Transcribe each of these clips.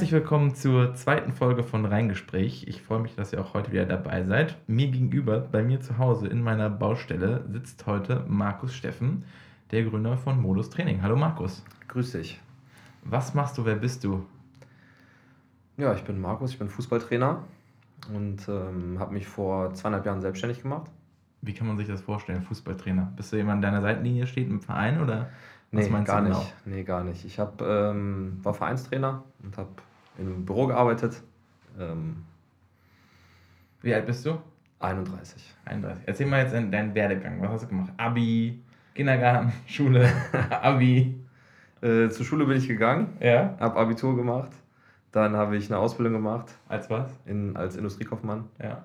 herzlich willkommen zur zweiten Folge von Reingespräch. Ich freue mich, dass ihr auch heute wieder dabei seid. Mir gegenüber, bei mir zu Hause in meiner Baustelle, sitzt heute Markus Steffen, der Gründer von Modus Training. Hallo Markus. Grüß dich. Was machst du, wer bist du? Ja, ich bin Markus, ich bin Fußballtrainer und ähm, habe mich vor zweieinhalb Jahren selbstständig gemacht. Wie kann man sich das vorstellen, Fußballtrainer? Bist du jemand, der an deiner Seitenlinie steht im Verein oder nee, gar du nicht. genau? Nee, gar nicht. Ich hab, ähm, war Vereinstrainer und habe in einem Büro gearbeitet. Ähm, Wie alt bist du? 31. 31. Erzähl mal jetzt deinen Werdegang. Was hast du gemacht? Abi, Kindergarten, Schule, Abi. Äh, zur Schule bin ich gegangen, Ja. habe Abitur gemacht. Dann habe ich eine Ausbildung gemacht Als was? in, als Industriekaufmann. Ja.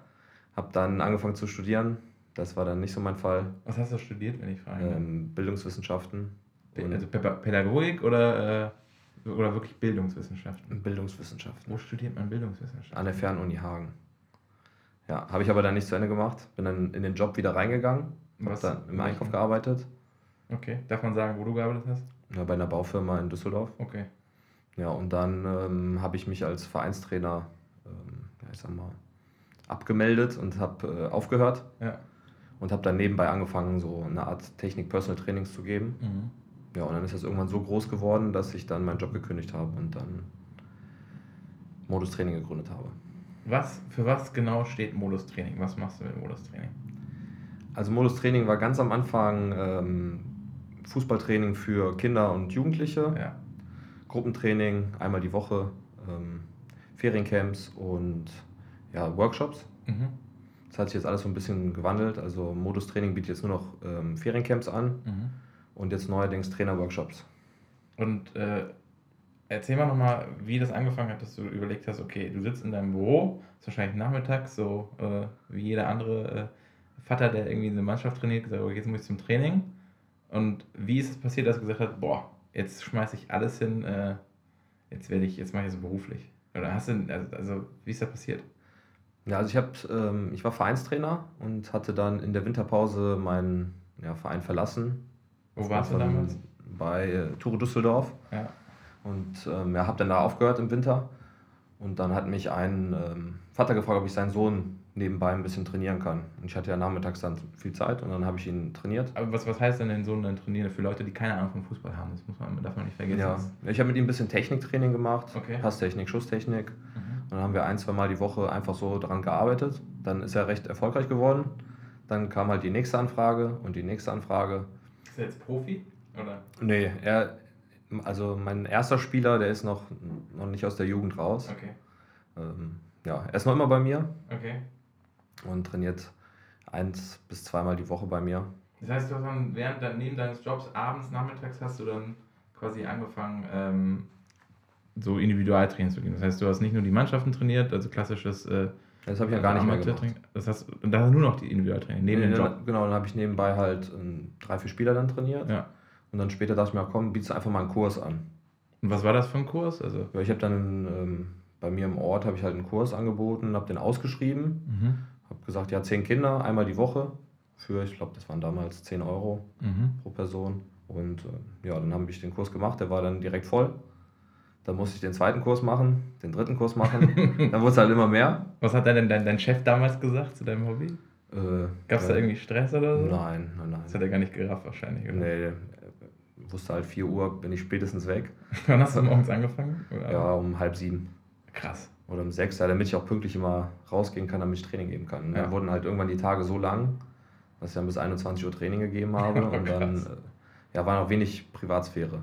Habe dann angefangen zu studieren. Das war dann nicht so mein Fall. Was hast du studiert, wenn ich frage? Ähm, Bildungswissenschaften also Päda- Pädagogik oder, äh, oder wirklich Bildungswissenschaften? Bildungswissenschaften. Wo studiert man Bildungswissenschaften? An der Fernuni Hagen. Ja, habe ich aber dann nicht zu Ende gemacht. Bin dann in den Job wieder reingegangen. Habe Was- dann im? Einkauf gearbeitet. Okay. Darf man sagen, wo du gearbeitet hast? Ja, bei einer Baufirma in Düsseldorf. Okay. Ja, und dann ähm, habe ich mich als Vereinstrainer, ähm, ja, ich sag mal, abgemeldet und habe äh, aufgehört. Ja. Und habe dann nebenbei angefangen, so eine Art Technik-Personal-Trainings zu geben. Mhm. Ja, und dann ist das irgendwann so groß geworden, dass ich dann meinen Job gekündigt habe und dann Modus Training gegründet habe. Was, für was genau steht Modus Training? Was machst du mit Modus Training? Also Modus Training war ganz am Anfang ähm, Fußballtraining für Kinder und Jugendliche, Ja. Gruppentraining einmal die Woche, ähm, Feriencamps und ja, Workshops. Mhm. Das hat sich jetzt alles so ein bisschen gewandelt. Also Modus Training bietet jetzt nur noch ähm, Feriencamps an Mhm. Und jetzt neuerdings Trainerworkshops. Und äh, erzähl mal nochmal, wie das angefangen hat, dass du überlegt hast, okay, du sitzt in deinem Büro, ist wahrscheinlich nachmittags, so äh, wie jeder andere äh, Vater, der irgendwie eine Mannschaft trainiert, gesagt, okay, jetzt muss ich zum Training. Und wie ist es passiert, dass du gesagt hast, boah, jetzt schmeiße ich alles hin, äh, jetzt werde ich, jetzt mache ich das beruflich. Oder hast du, also, also wie ist das passiert? Ja, also ich, hab, ähm, ich war Vereinstrainer und hatte dann in der Winterpause meinen ja, Verein verlassen. Wo warst du damals? Bei äh, Ture Düsseldorf. Ja. Und ähm, ja, habe dann da aufgehört im Winter. Und dann hat mich ein ähm, Vater gefragt, ob ich seinen Sohn nebenbei ein bisschen trainieren kann. Und ich hatte ja nachmittags dann viel Zeit und dann habe ich ihn trainiert. Aber was, was heißt denn den Sohn dann trainieren für Leute, die keine Ahnung vom Fußball haben? Das muss man, darf man nicht vergessen. Ja, ich habe mit ihm ein bisschen Techniktraining gemacht, Okay. Passtechnik, Schusstechnik. Mhm. Und dann haben wir ein, zwei Mal die Woche einfach so dran gearbeitet. Dann ist er recht erfolgreich geworden. Dann kam halt die nächste Anfrage und die nächste Anfrage. Ist er jetzt Profi? Oder? Nee, er, also mein erster Spieler, der ist noch, noch nicht aus der Jugend raus. Okay. Ähm, ja, er ist noch immer bei mir Okay. und trainiert eins bis zweimal die Woche bei mir. Das heißt, du hast dann während neben deines Jobs abends, nachmittags hast du dann quasi angefangen, ähm, so Individualtraining zu gehen. Das heißt, du hast nicht nur die Mannschaften trainiert, also klassisches äh, Das habe ich ja gar nicht mehr gemacht. Das heißt, und da nur noch die Individualtraining neben Nee, dem Job. Genau, dann habe ich nebenbei halt ähm, drei, vier Spieler dann trainiert. Ja. Und dann später dachte ich mir, komm, bietest einfach mal einen Kurs an. Und was war das für ein Kurs? Also, Ja, ich habe dann ähm, bei mir im Ort habe ich halt einen Kurs angeboten, habe den ausgeschrieben, mhm. habe gesagt, ja, zehn Kinder, einmal die Woche für, ich glaube, das waren damals 10 Euro Mhm. pro Person. Und äh, ja, dann habe ich den Kurs gemacht, der war dann direkt voll. Dann musste ich den zweiten Kurs machen, den dritten Kurs machen. dann wurde es halt immer mehr. Was hat denn dein, dein Chef damals gesagt zu deinem Hobby? Äh, Gab es ja, da irgendwie Stress oder so? Nein, nein, nein. Das hat er gar nicht gerafft wahrscheinlich, oder? Nee, äh, wusste halt 4 Uhr bin ich spätestens weg. Wann hast du morgens angefangen? Oder? Ja, um halb sieben Krass. oder um sechs, ja, damit ich auch pünktlich immer rausgehen kann, damit ich Training geben kann. Ja. Dann wurden halt irgendwann die Tage so lang, dass ich dann bis 21 Uhr Training gegeben habe und dann äh, ja, war noch wenig Privatsphäre.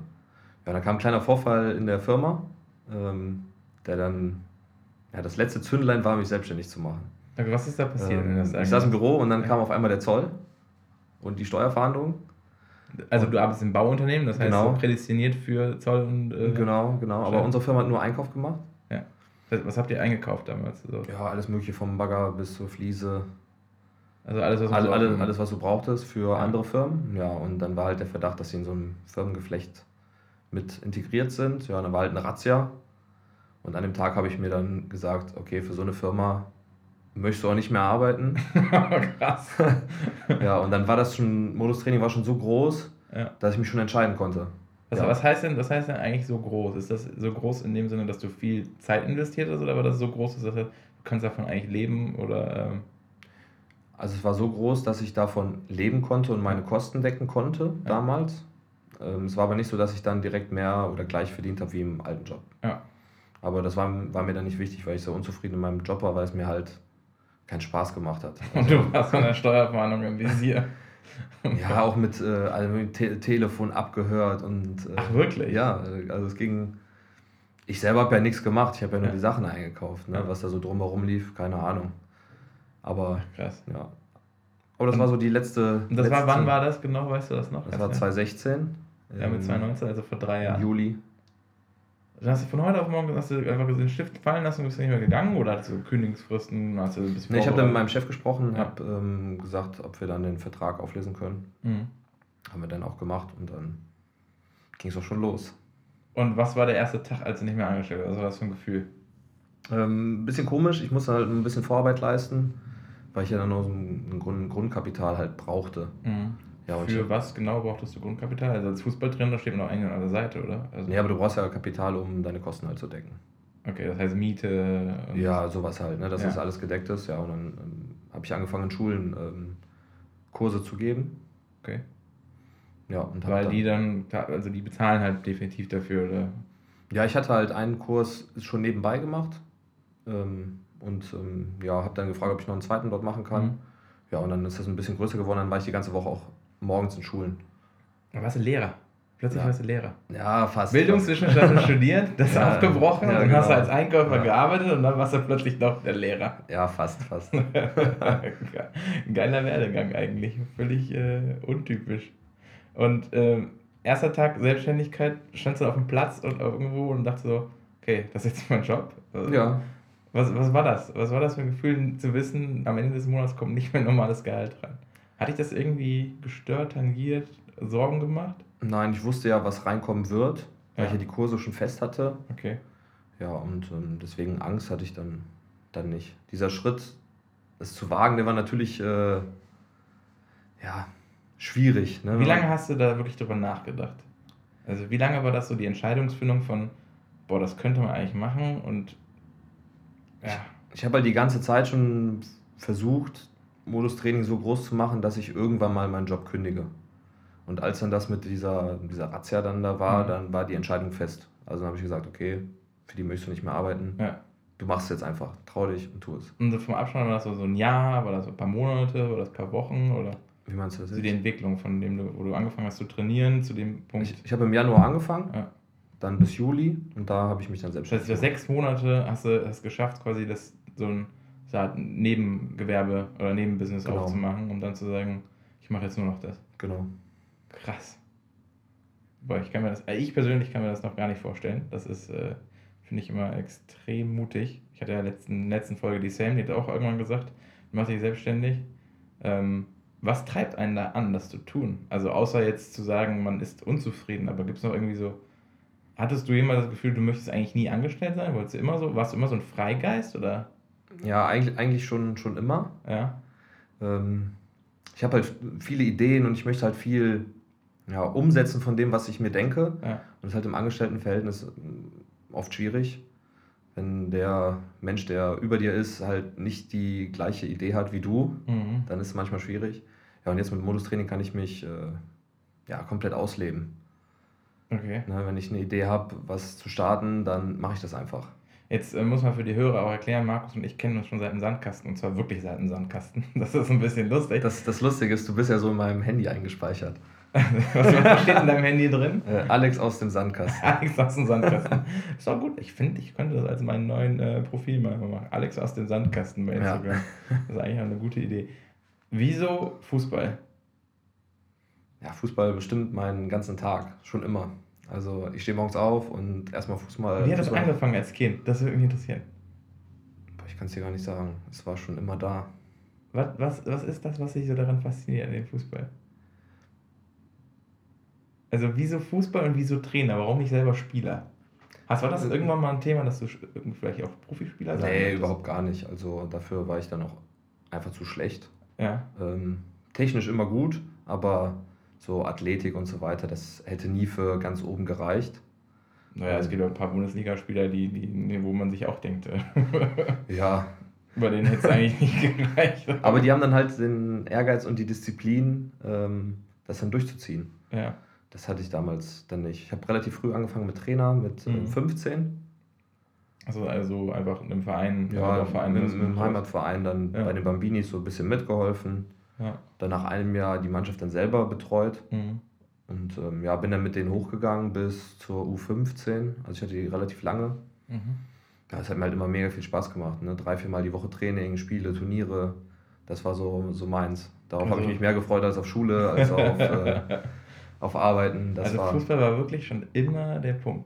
Ja, dann kam ein kleiner Vorfall in der Firma, ähm, der dann, ja, das letzte Zündlein war, mich selbstständig zu machen. Okay, Was ist da passiert? Ähm, ich saß im Büro und dann Ja. kam auf einmal der Zoll und die Steuerfahndung. Also du arbeitest im Bauunternehmen, das heißt Genau. prädestiniert für Zoll und... Äh, Genau, genau. Aber unsere Firma hat nur Einkauf gemacht. Was was habt ihr eingekauft damals? So? Ja, alles mögliche vom Bagger bis zur Fliese. Also alles, was Alle, so alle, auf dem- alles, was du brauchtest für Ja. andere Firmen. Ja, und dann war halt der Verdacht, dass sie in so einem Firmengeflecht mit integriert sind. Ja, dann war halt eine Razzia. Und an dem Tag habe ich mir dann gesagt, okay, für so eine Firma möchtest du auch nicht mehr arbeiten. Krass. ja, und dann war das schon, Modus Training war schon so groß, Ja. dass ich mich schon entscheiden konnte. Was, Ja. was, heißt denn, was heißt denn eigentlich so groß? Ist das so groß in dem Sinne, dass du viel Zeit investiert hast oder war das so groß, dass du kannst davon eigentlich leben oder ähm, Also es war so groß, dass ich davon leben konnte und meine Kosten decken konnte Ja. damals. Ähm, es war aber nicht so, dass ich dann direkt mehr oder gleich verdient habe wie im alten Job. Ja. Aber das war, war mir dann nicht wichtig, weil ich so unzufrieden in meinem Job war, weil es mir halt keinen Spaß gemacht hat. und du warst von der Steuerfahndung im Visier? Ja, auch mit äh, also Te Telefon abgehört und. Äh, Ach, wirklich? Ja, äh, also es ging. Ich selber habe ja nichts gemacht, ich habe ja nur Ja. die Sachen eingekauft, ne? Ja. was da so drumherum lief, keine Ahnung. Aber Krass. ja. Aber das Und- war so die letzte. Und das war, letzte- wann war das genau, weißt du das noch? Das war 2016. Ja, mit ähm, 2019, also vor drei Jahren. Juli. Dann hast du von heute auf morgen hast du einfach den Stift fallen lassen und bist nicht mehr gegangen oder hattest du Kündigungsfristen? Hast du ein bisschen Nee, ich habe dann mit meinem? Chef gesprochen, Ja. habe ähm, gesagt, ob wir dann den Vertrag auflesen können. Mhm. Haben wir dann auch gemacht und dann ging es auch schon los. Und was war der erste Tag, als du nicht mehr angestellt warst? Was war das für ein Gefühl? Ähm, ein bisschen komisch, ich musste halt ein bisschen Vorarbeit leisten, weil ich ja dann nur so ein, ein Grund, Grundkapital halt brauchte. Mhm. Ja, Für ich, was genau brauchtest du Grundkapital? Also als Fußballtrainer steht man noch eigentlich an der Seite, oder? Also, nee, aber du brauchst ja Kapital, um deine Kosten halt zu decken. Okay, das heißt Miete. und- Ja, sowas halt, ne? dass Ja. das alles gedeckt ist. Ja, und dann ähm, habe ich angefangen in Schulen ähm, Kurse zu geben. Okay. Ja, und Weil dann, die dann, also die bezahlen halt definitiv dafür, oder? Ja, ich hatte halt einen Kurs schon nebenbei gemacht ähm, und ähm, ja, habe dann gefragt, ob ich noch einen zweiten dort machen kann. Mhm. Ja, und dann ist das ein bisschen größer geworden, dann war ich die ganze Woche auch morgens in Schulen. Da warst du Lehrer. Plötzlich Ja. warst du Lehrer. Ja, fast. Bildungswissenschaften studiert, das ist Ja, abgebrochen, ja, dann hast du genau. als Einkäufer Ja. gearbeitet und dann warst du plötzlich doch der Lehrer. Ja, fast, fast. Geiler Werdegang eigentlich, völlig äh, untypisch. Und ähm, erster Tag Selbstständigkeit, standst du auf dem Platz und irgendwo und dachte so, okay, das ist jetzt mein Job. Also, ja. Was, was war das? Was war das für ein Gefühl zu wissen, am Ende des Monats kommt nicht mehr normales Gehalt rein? Hat dich das irgendwie gestört, tangiert, Sorgen gemacht? Nein, ich wusste ja, was reinkommen wird, weil Ja. ich ja die Kurse schon fest hatte. Okay. Ja, und ähm, deswegen Angst hatte ich dann, dann nicht. Dieser Schritt, es zu wagen, der war natürlich äh, ja, schwierig. Ne? Wie lange hast du da wirklich drüber nachgedacht? Also wie lange war das so die Entscheidungsfindung von, boah, das könnte man eigentlich machen und ja, Ich habe halt die ganze Zeit schon versucht, Modustraining so groß zu machen, dass ich irgendwann mal meinen Job kündige. Und als dann das mit dieser, dieser Razzia dann da war, Mhm. dann war die Entscheidung fest. Also dann habe ich gesagt, okay, für die möchtest du nicht mehr arbeiten. ja. Du machst es jetzt einfach. Trau dich und tu es. Und vom Abstand war das so, ein Jahr, war das so ein paar Monate, war das ein paar Wochen oder Wie meinst du das also die? Entwicklung, von dem wo du angefangen hast zu trainieren, zu dem Punkt. Ich, ich habe im Januar angefangen, Ja. Dann bis Juli und da habe ich mich dann Das heißt, für sechs Monate hast du es geschafft, quasi das so ein Art Nebengewerbe oder Nebenbusiness Genau. aufzumachen, um dann zu sagen, ich mache jetzt nur noch das. Genau. Krass. Boah, ich kann mir das, äh, ich persönlich kann mir das noch gar nicht vorstellen. Das ist, äh, finde ich immer extrem mutig. Ich hatte ja letzten, letzten Folge die Sam, die hat auch irgendwann gesagt, du machst dich selbstständig. Ähm, was treibt einen da an, das zu tun? Also außer jetzt zu sagen, man ist unzufrieden, aber gibt es noch irgendwie so, hattest du jemals das Gefühl, du möchtest eigentlich nie angestellt sein? Wolltest du immer so, warst du immer so ein Freigeist oder? Ja, eigentlich, eigentlich schon, schon immer. Ja. Ähm, ich habe halt viele Ideen und ich möchte halt viel ja, umsetzen von dem, was ich mir denke. Ja. Und das ist halt im Angestelltenverhältnis ähm, oft schwierig, wenn der Mensch, der über dir ist, halt nicht die gleiche Idee hat wie du, Mhm. dann ist es manchmal schwierig. Ja, und jetzt mit Modustraining kann ich mich äh, ja, komplett ausleben. Okay. Ne, wenn ich eine Idee habe, was zu starten, dann mache ich das einfach. Jetzt äh, muss man für die Hörer auch erklären, Markus und ich kennen uns schon seit dem Sandkasten und zwar wirklich seit dem Sandkasten. Das ist ein bisschen lustig. Das, das Lustige ist, du bist ja so in meinem Handy eingespeichert. Was, was steht in deinem Handy drin? Äh, Alex aus dem Sandkasten. Alex aus dem Sandkasten. Ist auch gut. Ich finde, ich könnte das als meinen neuen äh, Profil mal machen. Alex aus dem Sandkasten bei Ja. Instagram. Das ist eigentlich auch eine gute Idee. Wieso Fußball? Ja, Fußball bestimmt meinen ganzen Tag, schon immer. Also ich stehe morgens auf und erstmal Fußball. Wie hat das Fußball- angefangen als Kind? Das würde mich interessieren. Boah, Ich kann es dir gar nicht sagen. Es war schon immer da. Was, was, was ist das, was dich so daran fasziniert an dem Fußball? Also wieso Fußball und wieso Trainer? Warum nicht selber Spieler? Hast, war das irgendwann mal ein Thema, dass du irgendwie vielleicht auch Profispieler sein Nee, überhaupt gar nicht. Also dafür war ich dann auch einfach zu schlecht. Ja. Ähm, technisch immer gut, aber so Athletik und so weiter, das hätte nie für ganz oben gereicht. Naja, es gibt auch ein paar Bundesligaspieler, die, die, wo man sich auch denkt. äh, Ja, Bei denen hätte es eigentlich nicht gereicht. aber die haben dann halt den Ehrgeiz und die Disziplin, ähm, das dann durchzuziehen. Ja. Das hatte ich damals dann nicht. Ich habe relativ früh angefangen mit Trainer, mit Mhm. ähm, 15. Also, also einfach in einem Verein, Ja, Verein, dem man- Heimatverein dann Ja. bei den Bambinis so ein bisschen mitgeholfen. Ja. Dann nach einem Jahr die Mannschaft dann selber betreut. Mhm. Und ähm, ja, bin dann mit denen hochgegangen bis zur U15. Also ich hatte die relativ lange. Mhm. Ja, es hat mir halt immer mega viel Spaß gemacht. Ne? Drei, viermal die Woche Training, Spiele, Turniere. Das war so, so meins. Darauf habe ich Also- mich mehr gefreut als auf Schule, als auf, äh, auf Arbeiten. Das also war, Fußball war wirklich schon immer der Punkt.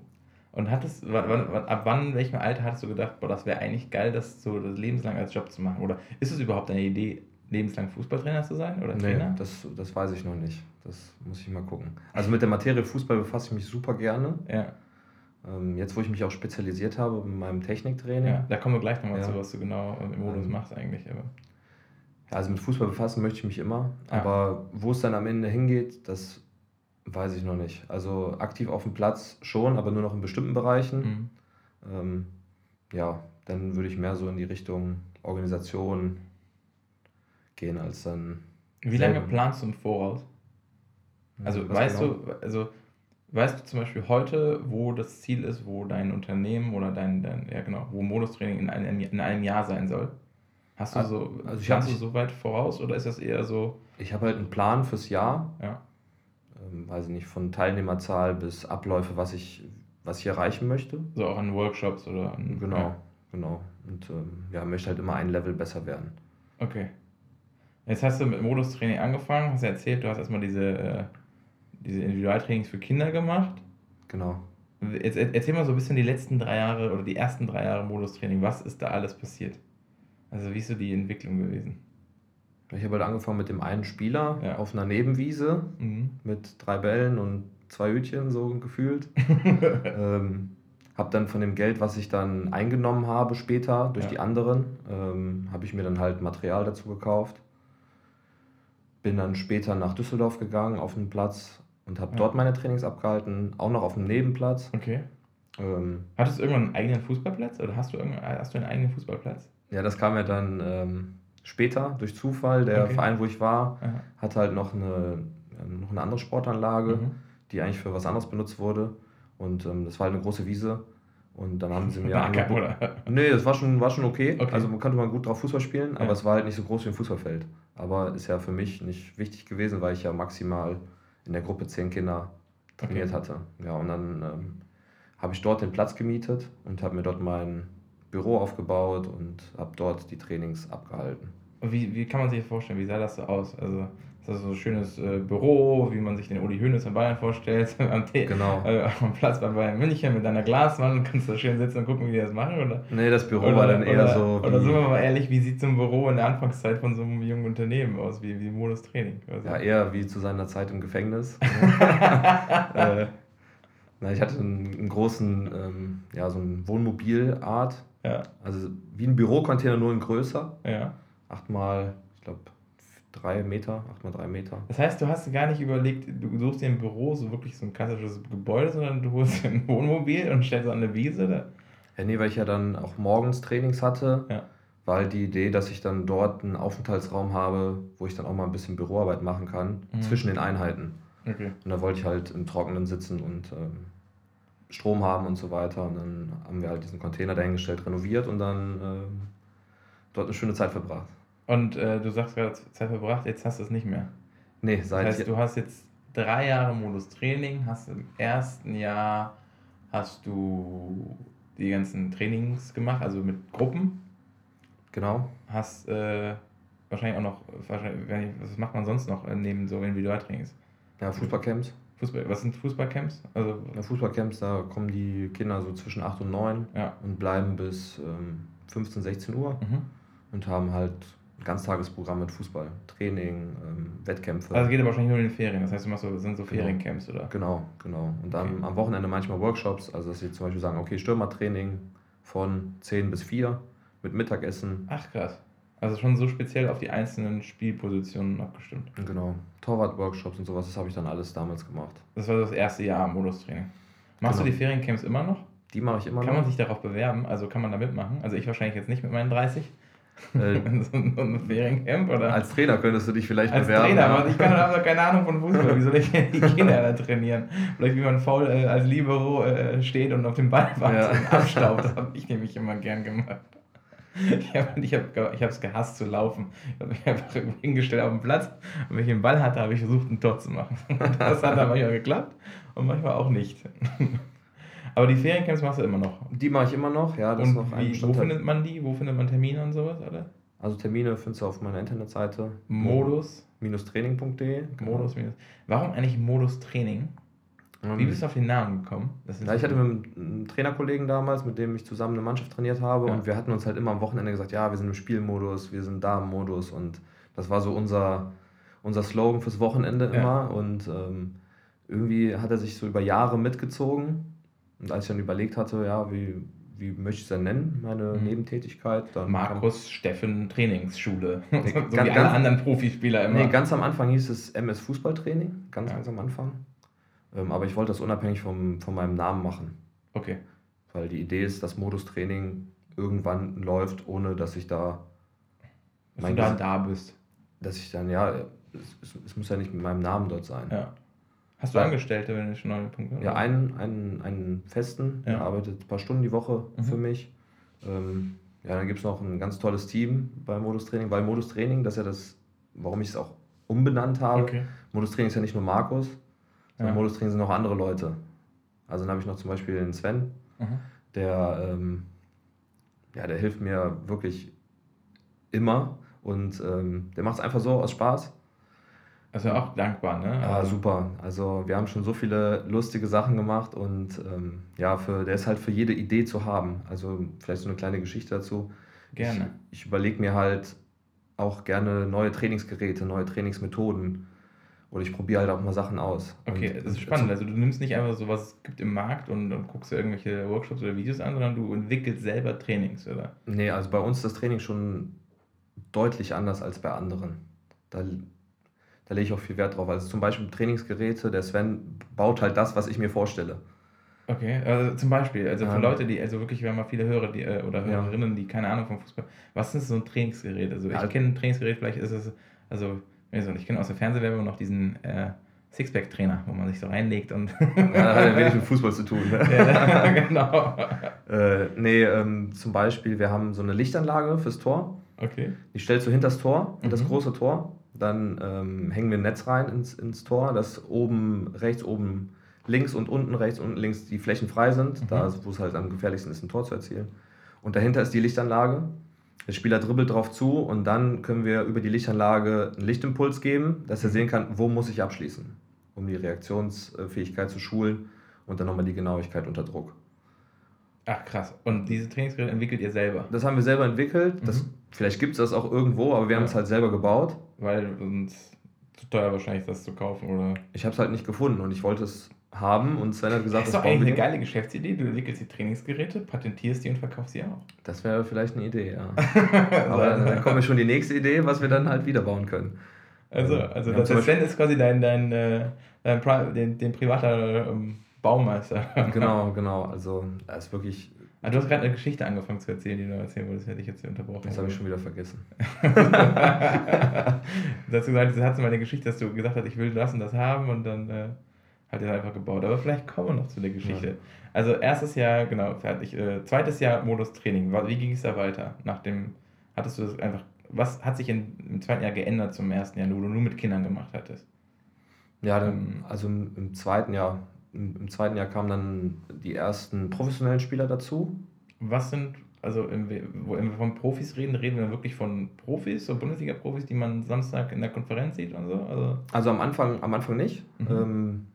Und hattest, wann, wann, ab wann, in welchem Alter hattest du gedacht, boah, das wäre eigentlich geil, das so das lebenslang als Job zu machen? Oder ist es überhaupt eine Idee, lebenslang Fußballtrainer zu sein oder nee, Trainer? das, das weiß ich noch nicht. Das muss ich mal gucken. Also mit der Materie Fußball befasse ich mich super gerne. Ja, Ähm, jetzt, wo ich mich auch spezialisiert habe in meinem Techniktraining. ja, da kommen wir gleich nochmal Ja. zu, was du genau im Modus Ähm, machst eigentlich. Aber. Ja, also mit Fußball befassen möchte ich mich immer, Ja. aber wo es dann am Ende hingeht, das weiß ich noch nicht. Also aktiv auf dem Platz schon, aber nur noch in bestimmten Bereichen. Mhm. Ähm, ja, dann würde ich mehr so in die Richtung Organisation gehen, als dann. Wie lange planst du im Voraus? Also Was weißt genau? du, also weißt du zum Beispiel heute, wo das Ziel ist, wo dein Unternehmen oder dein, dein ja genau, wo Modustraining in einem, in einem Jahr sein soll? Hast du Also- so, also ich du so weit voraus oder ist das eher so, Ich habe halt einen Plan fürs Jahr, ja, ähm, weiß ich nicht, von Teilnehmerzahl bis Abläufe, was ich, was ich erreichen möchte. so auch an Workshops oder an, Genau, Ja, genau. Und ähm, ja, möchte halt immer ein Level besser werden. okay. Jetzt hast du mit Modustraining angefangen, hast ja erzählt, du hast erstmal diese, äh, diese Individualtrainings für Kinder gemacht. Genau. Jetzt er- erzähl mal so ein bisschen die letzten drei Jahre oder die ersten drei Jahre Modustraining. Was ist da alles passiert? Also wie ist so die Entwicklung gewesen? Ich habe halt angefangen mit dem einen Spieler Ja. auf einer Nebenwiese Mhm. mit drei Bällen und zwei Hütchen, so gefühlt. ähm, habe dann von dem Geld, was ich dann eingenommen habe später durch Ja. die anderen, ähm, habe ich mir dann halt Material dazu gekauft. Bin dann später nach Düsseldorf gegangen auf einen Platz und habe Ja. dort meine Trainings abgehalten, auch noch auf einem Nebenplatz. Okay. Ähm, Hattest du irgendwann einen eigenen Fußballplatz oder hast du, hast du einen eigenen Fußballplatz? ja, das kam ja dann ähm, später durch Zufall. Der Okay. Verein, wo ich war, Aha. hatte halt noch eine, noch eine andere Sportanlage. Mhm. die eigentlich für was anderes benutzt wurde. Und ähm, das war halt eine große Wiese. Und dann haben sie mir angeboten. oder? Nee, das war schon, war schon okay. Okay. Also man konnte man gut drauf Fußball spielen, aber Ja. es war halt nicht so groß wie ein Fußballfeld. Aber ist ja für mich nicht wichtig gewesen, weil ich ja maximal in der Gruppe zehn Kinder trainiert Okay. hatte. Ja, und dann ähm, habe ich dort den Platz gemietet und habe mir dort mein Büro aufgebaut und habe dort die Trainings abgehalten. Und Wie, wie kann man sich das vorstellen? Wie sah das so aus? Also ist das so ein schönes äh, Büro, wie man sich den Uli Hoeneß in Bayern vorstellt, am, T Genau. äh, am Platz bei Bayern München mit deiner Glaswand und kannst da schön sitzen und gucken, wie die das machen? Oder, Nee, das Büro oder, war dann eher oder, so. Oder sind wir mal ehrlich, wie sieht so ein Büro in der Anfangszeit von so einem jungen Unternehmen aus, wie, wie Modus Training? Also, Ja, eher wie zu seiner Zeit im Gefängnis. äh, na, ich hatte einen, einen großen, ähm, ja, so ein Wohnmobilart. ja, Also wie ein Bürocontainer, nur in größer. ja. Acht mal, ich glaube, drei Meter, acht mal drei Meter. Das heißt, du hast gar nicht überlegt, du suchst dir ein Büro, so wirklich so ein klassisches Gebäude, sondern du holst dir ein Wohnmobil und stellst an eine Wiese. Da. Ja, nee, weil ich ja dann auch morgens Trainings hatte, Ja. war halt die Idee, dass ich dann dort einen Aufenthaltsraum habe, wo ich dann auch mal ein bisschen Büroarbeit machen kann, Mhm. zwischen den Einheiten. Okay. Und da wollte ich halt im Trockenen sitzen und ähm, Strom haben und so weiter. Und dann haben wir halt diesen Container dahingestellt, renoviert und dann ähm, dort eine schöne Zeit verbracht. Und äh, du sagst gerade Zeit verbracht, jetzt hast du es nicht mehr. Nee, Das seit heißt, du hast jetzt drei Jahre Modus Training, hast im ersten Jahr hast du die ganzen Trainings gemacht, also mit Gruppen, genau. hast äh, wahrscheinlich auch noch, wahrscheinlich, was macht man sonst noch äh, neben so Individualtrainings? Ja, Fußballcamps. Fußball, was sind Fußballcamps? Also, Ja, Fußballcamps, da kommen die Kinder so zwischen 8 und 9 ja. und bleiben bis ähm, 15, 16 Uhr Mhm. und haben halt Ganztagesprogramm mit Fußball. Training, ähm, Wettkämpfe. Also geht aber wahrscheinlich nur in den Ferien, das heißt, du machst so, sind so Genau. Feriencamps, oder? Genau, genau. Und dann Okay. am Wochenende manchmal Workshops, also dass sie zum Beispiel sagen, okay, Stürmertraining von 10 bis 4 mit Mittagessen. Ach krass. Also schon so speziell auf die einzelnen Spielpositionen abgestimmt. Genau. Torwart-Workshops und sowas, das habe ich dann alles damals gemacht. Das war das erste Jahr Modustraining. Machst Genau. du die Feriencamps immer noch? Die mache ich immer Kann man noch. sich darauf bewerben? Also kann man da mitmachen? Also ich wahrscheinlich jetzt nicht mit meinen 30. Äh, so ein Feriencamp oder? als Trainer könntest du dich vielleicht Als bewerben. Trainer, ja. aber ich kann einfach keine Ahnung von Fußball. Wie soll ich die Kinder da trainieren? Vielleicht wie man faul äh, als Libero äh, steht und auf dem Ball wartet Ja. und abstaubt. Das habe ich nämlich immer gern gemacht. Ich habe ich hab, ich hab's gehasst zu laufen. Ich habe mich einfach hingestellt auf den Platz und wenn ich den Ball hatte, habe ich versucht, ein Tor zu machen. Das hat dann manchmal geklappt und manchmal auch nicht. Aber die Feriencamps machst du immer noch. Die mache ich immer noch, ja. Das Und noch wie, wo findet man die? Wo findet man Termine und sowas? Oder? Also Termine findest du auf meiner Internetseite. Modus. Training.de. Modus minus. Warum eigentlich Modus Training? Ähm, Wie bist du auf den Namen gekommen? Das ist Ja, ich hatte mit einem Trainerkollegen damals, mit dem ich zusammen eine Mannschaft trainiert habe Ja. und wir hatten uns halt immer am Wochenende gesagt, ja, wir sind im Spielmodus, wir sind da im Modus und das war so unser, unser Slogan fürs Wochenende Ja. immer und ähm, irgendwie hat er sich so über Jahre mitgezogen und als ich dann überlegt hatte, ja, wie, wie möchte ich es denn nennen, meine Mhm. Nebentätigkeit, dann Markus Steffen Trainingsschule. so wie ganz- alle ganz- anderen Profispieler immer. nee, ganz am Anfang hieß es MS Fußballtraining, ganz, Ja. ganz am Anfang. Ähm, aber ich wollte das unabhängig vom, von meinem Namen machen. okay. Weil die Idee ist, dass Modustraining irgendwann läuft, ohne dass ich da, Dass Mein du da, Ges- da bist. dass ich dann, ja, es, es, es muss ja nicht mit meinem Namen dort sein. Ja. Hast du. Angestellte, wenn du schon neue Punkte Ja, einen, einen, einen festen, Ja. der arbeitet ein paar Stunden die Woche Mhm. für mich. Ähm, ja, dann gibt es noch ein ganz tolles Team bei Modustraining, weil Modustraining, das ist ja das, warum ich es auch umbenannt habe. Okay. Modustraining ist ja nicht nur Markus, sondern Ja. Modustraining sind auch andere Leute. Also dann habe ich noch zum Beispiel den Sven, Mhm. der, ähm, ja, der hilft mir wirklich immer und ähm, der macht es einfach so aus Spaß. Also auch dankbar, ne? Ja, Also, super. Also wir haben schon so viele lustige Sachen gemacht und ähm, ja, für, der ist halt für jede Idee zu haben. Also vielleicht so eine kleine Geschichte dazu. Gerne. Ich, ich überlege mir halt auch gerne neue Trainingsgeräte, neue Trainingsmethoden oder ich probiere halt auch mal Sachen aus. Okay, Und- das ist spannend. Also du nimmst nicht einfach so, was es gibt im Markt und, und guckst dir irgendwelche Workshops oder Videos an, sondern du entwickelst selber Trainings, oder? Nee, also bei uns ist das Training schon deutlich anders als bei anderen. Da, da lege ich auch viel Wert drauf. Also zum Beispiel Trainingsgeräte, der Sven baut halt das, was ich mir vorstelle. Okay, also zum Beispiel, also für Ähm. Leute, die, also wirklich, wir haben mal viele Hörer die, äh, oder. Hörerinnen, die keine Ahnung vom Fußball, was ist so ein Trainingsgerät? Also ich kenne ein Trainingsgerät, vielleicht ist es, also, ich kenne aus der Fernsehwerbung noch diesen äh, Sixpack-Trainer, wo man sich so reinlegt und. Ja, hat ja wenig mit Fußball zu tun. Ne? ja, genau. Äh, nee, ähm, zum Beispiel, wir haben so eine Lichtanlage fürs Tor. Okay. Die stellst du hinter das Tor, in das Mhm. große Tor. Dann ähm, hängen wir ein Netz rein ins, ins Tor, dass oben rechts, oben links und unten rechts, unten links die Flächen frei sind. Mhm. Da, wo es halt am gefährlichsten ist, ein Tor zu erzielen. Und dahinter ist die Lichtanlage. Der Spieler dribbelt drauf zu und dann können wir über die Lichtanlage einen Lichtimpuls geben, dass er sehen kann, wo muss ich abschließen, um die Reaktionsfähigkeit zu schulen und dann nochmal die Genauigkeit unter Druck. Ach krass. Und diese Trainingsgeräte entwickelt ihr selber, Das haben wir selber entwickelt. Das, Mhm. Vielleicht gibt es das auch irgendwo, aber wir haben Ja. es halt selber gebaut. Weil sonst zu teuer wahrscheinlich das zu kaufen, oder? Ich habe es halt nicht gefunden und ich wollte es haben und Sven hat gesagt, Das ist das doch eigentlich eine geile Geschäftsidee. Du entwickelst die Trainingsgeräte, patentierst die und verkaufst sie auch. Das wäre vielleicht eine Idee, ja. Aber dann, dann kommt mir schon die nächste Idee, was wir dann halt wieder bauen können. Also, also Wir das, zum Sven ist quasi dein, dein, äh, dein Pri den, den privater ähm, Baumeister. Genau, genau. Also, das ist wirklich, Ah, du hast gerade eine Geschichte angefangen zu erzählen, die du erzählen wolltest, hätte ich jetzt unterbrochen. das habe ich schon wieder vergessen. du hast gesagt, du hattest mal eine Geschichte, dass du gesagt hast, ich will das und das haben und dann äh, hat er einfach gebaut. Aber vielleicht kommen wir noch zu der Geschichte. Ja. Also erstes Jahr, genau, fertig. Äh, zweites Jahr Modus Training. Wie ging es da weiter? Nach dem, hattest du das einfach, was hat sich in, im zweiten Jahr geändert zum ersten Jahr, wo du nur mit Kindern gemacht hattest? Ja, dann, Ähm. also im, im zweiten Jahr, im, zweiten Jahr kamen dann die ersten professionellen Spieler dazu. Was sind, also im, wo wenn wir von Profis reden, reden wir wirklich von Profis, so Bundesliga-Profis, die man Samstag in der Konferenz sieht und so? Also, Also am Anfang, am Anfang nicht. Mhm. Ähm,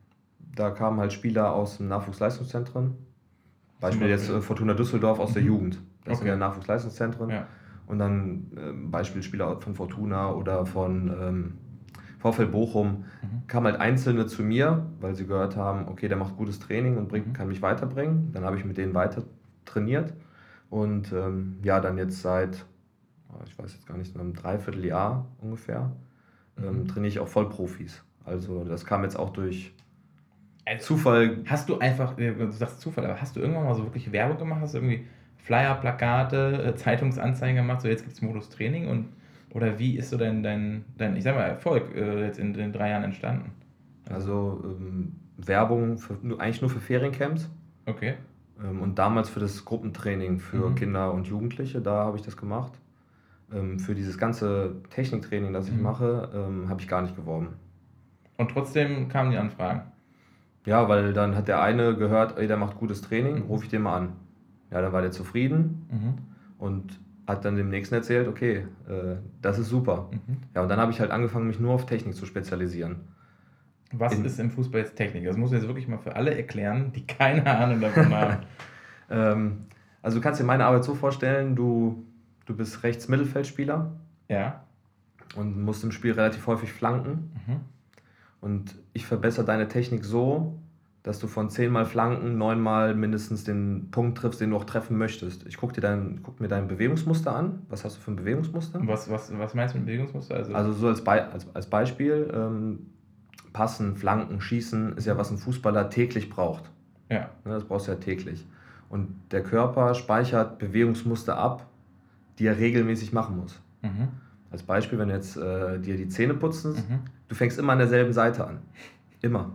da kamen halt Spieler aus dem Nachwuchsleistungszentren. Beispiel jetzt Beispiel? äh, Fortuna Düsseldorf aus der Mhm. Jugend. Das sind Okay. ja Nachwuchsleistungszentren. ja. Und dann ähm, Beispielspieler von Fortuna oder von ähm, VfL Bochum Mhm. kamen halt Einzelne zu mir, weil sie gehört haben, okay, der macht gutes Training und bringt, Mhm. kann mich weiterbringen. Dann habe ich mit denen weiter trainiert. Und ähm, ja, dann jetzt seit ich weiß jetzt gar nicht, einem Dreivierteljahr ungefähr, ähm, Mhm. trainiere ich auch Vollprofis. Also das kam jetzt auch durch Also, Zufall. Hast du einfach, du sagst Zufall, aber hast du irgendwann mal so wirklich Werbung gemacht? Hast du irgendwie Flyer, Plakate, äh, Zeitungsanzeigen gemacht, so jetzt gibt es Modus Training und oder wie ist so dein, dein, dein ich sag mal, Erfolg äh, jetzt in den drei Jahren entstanden? Also ähm, Werbung für, nur, eigentlich nur für Feriencamps Okay. ähm, und damals für das Gruppentraining für Mhm. Kinder und Jugendliche, da habe ich das gemacht. Ähm, für dieses ganze Techniktraining, das ich Mhm. mache, ähm, habe ich gar nicht geworben. Und trotzdem kamen die Anfragen. Ja, weil dann hat der eine gehört, ey, der macht gutes Training, Mhm. rufe ich den mal an. Ja, dann war der zufrieden Mhm. und hat dann dem nächsten erzählt, okay, äh, das ist super. Mhm. Ja, und dann habe ich halt angefangen, mich nur auf Technik zu spezialisieren. Was In- ist im Fußball jetzt Technik? Das muss ich jetzt wirklich mal für alle erklären, die keine Ahnung davon haben. Ähm, also du kannst dir meine Arbeit so vorstellen, du, du bist Rechts-Mittelfeldspieler Ja. und musst im Spiel relativ häufig flanken. Mhm. Und ich verbessere deine Technik so, dass du von zehnmal Flanken neunmal mindestens den Punkt triffst, den du auch treffen möchtest. Ich gucke dein, guck mir dein Bewegungsmuster an. Was hast du für ein Bewegungsmuster? Was, was, was meinst du mit Bewegungsmuster? Also, Also so als, Be als, als Beispiel, ähm, Passen, Flanken, Schießen ist ja, was ein Fußballer täglich braucht. ja. Ne, das brauchst du ja täglich. Und der Körper speichert Bewegungsmuster ab, die er regelmäßig machen muss. Mhm. Als Beispiel, wenn du jetzt äh, dir die Zähne putzen, Mhm. du fängst immer an derselben Seite an. Immer.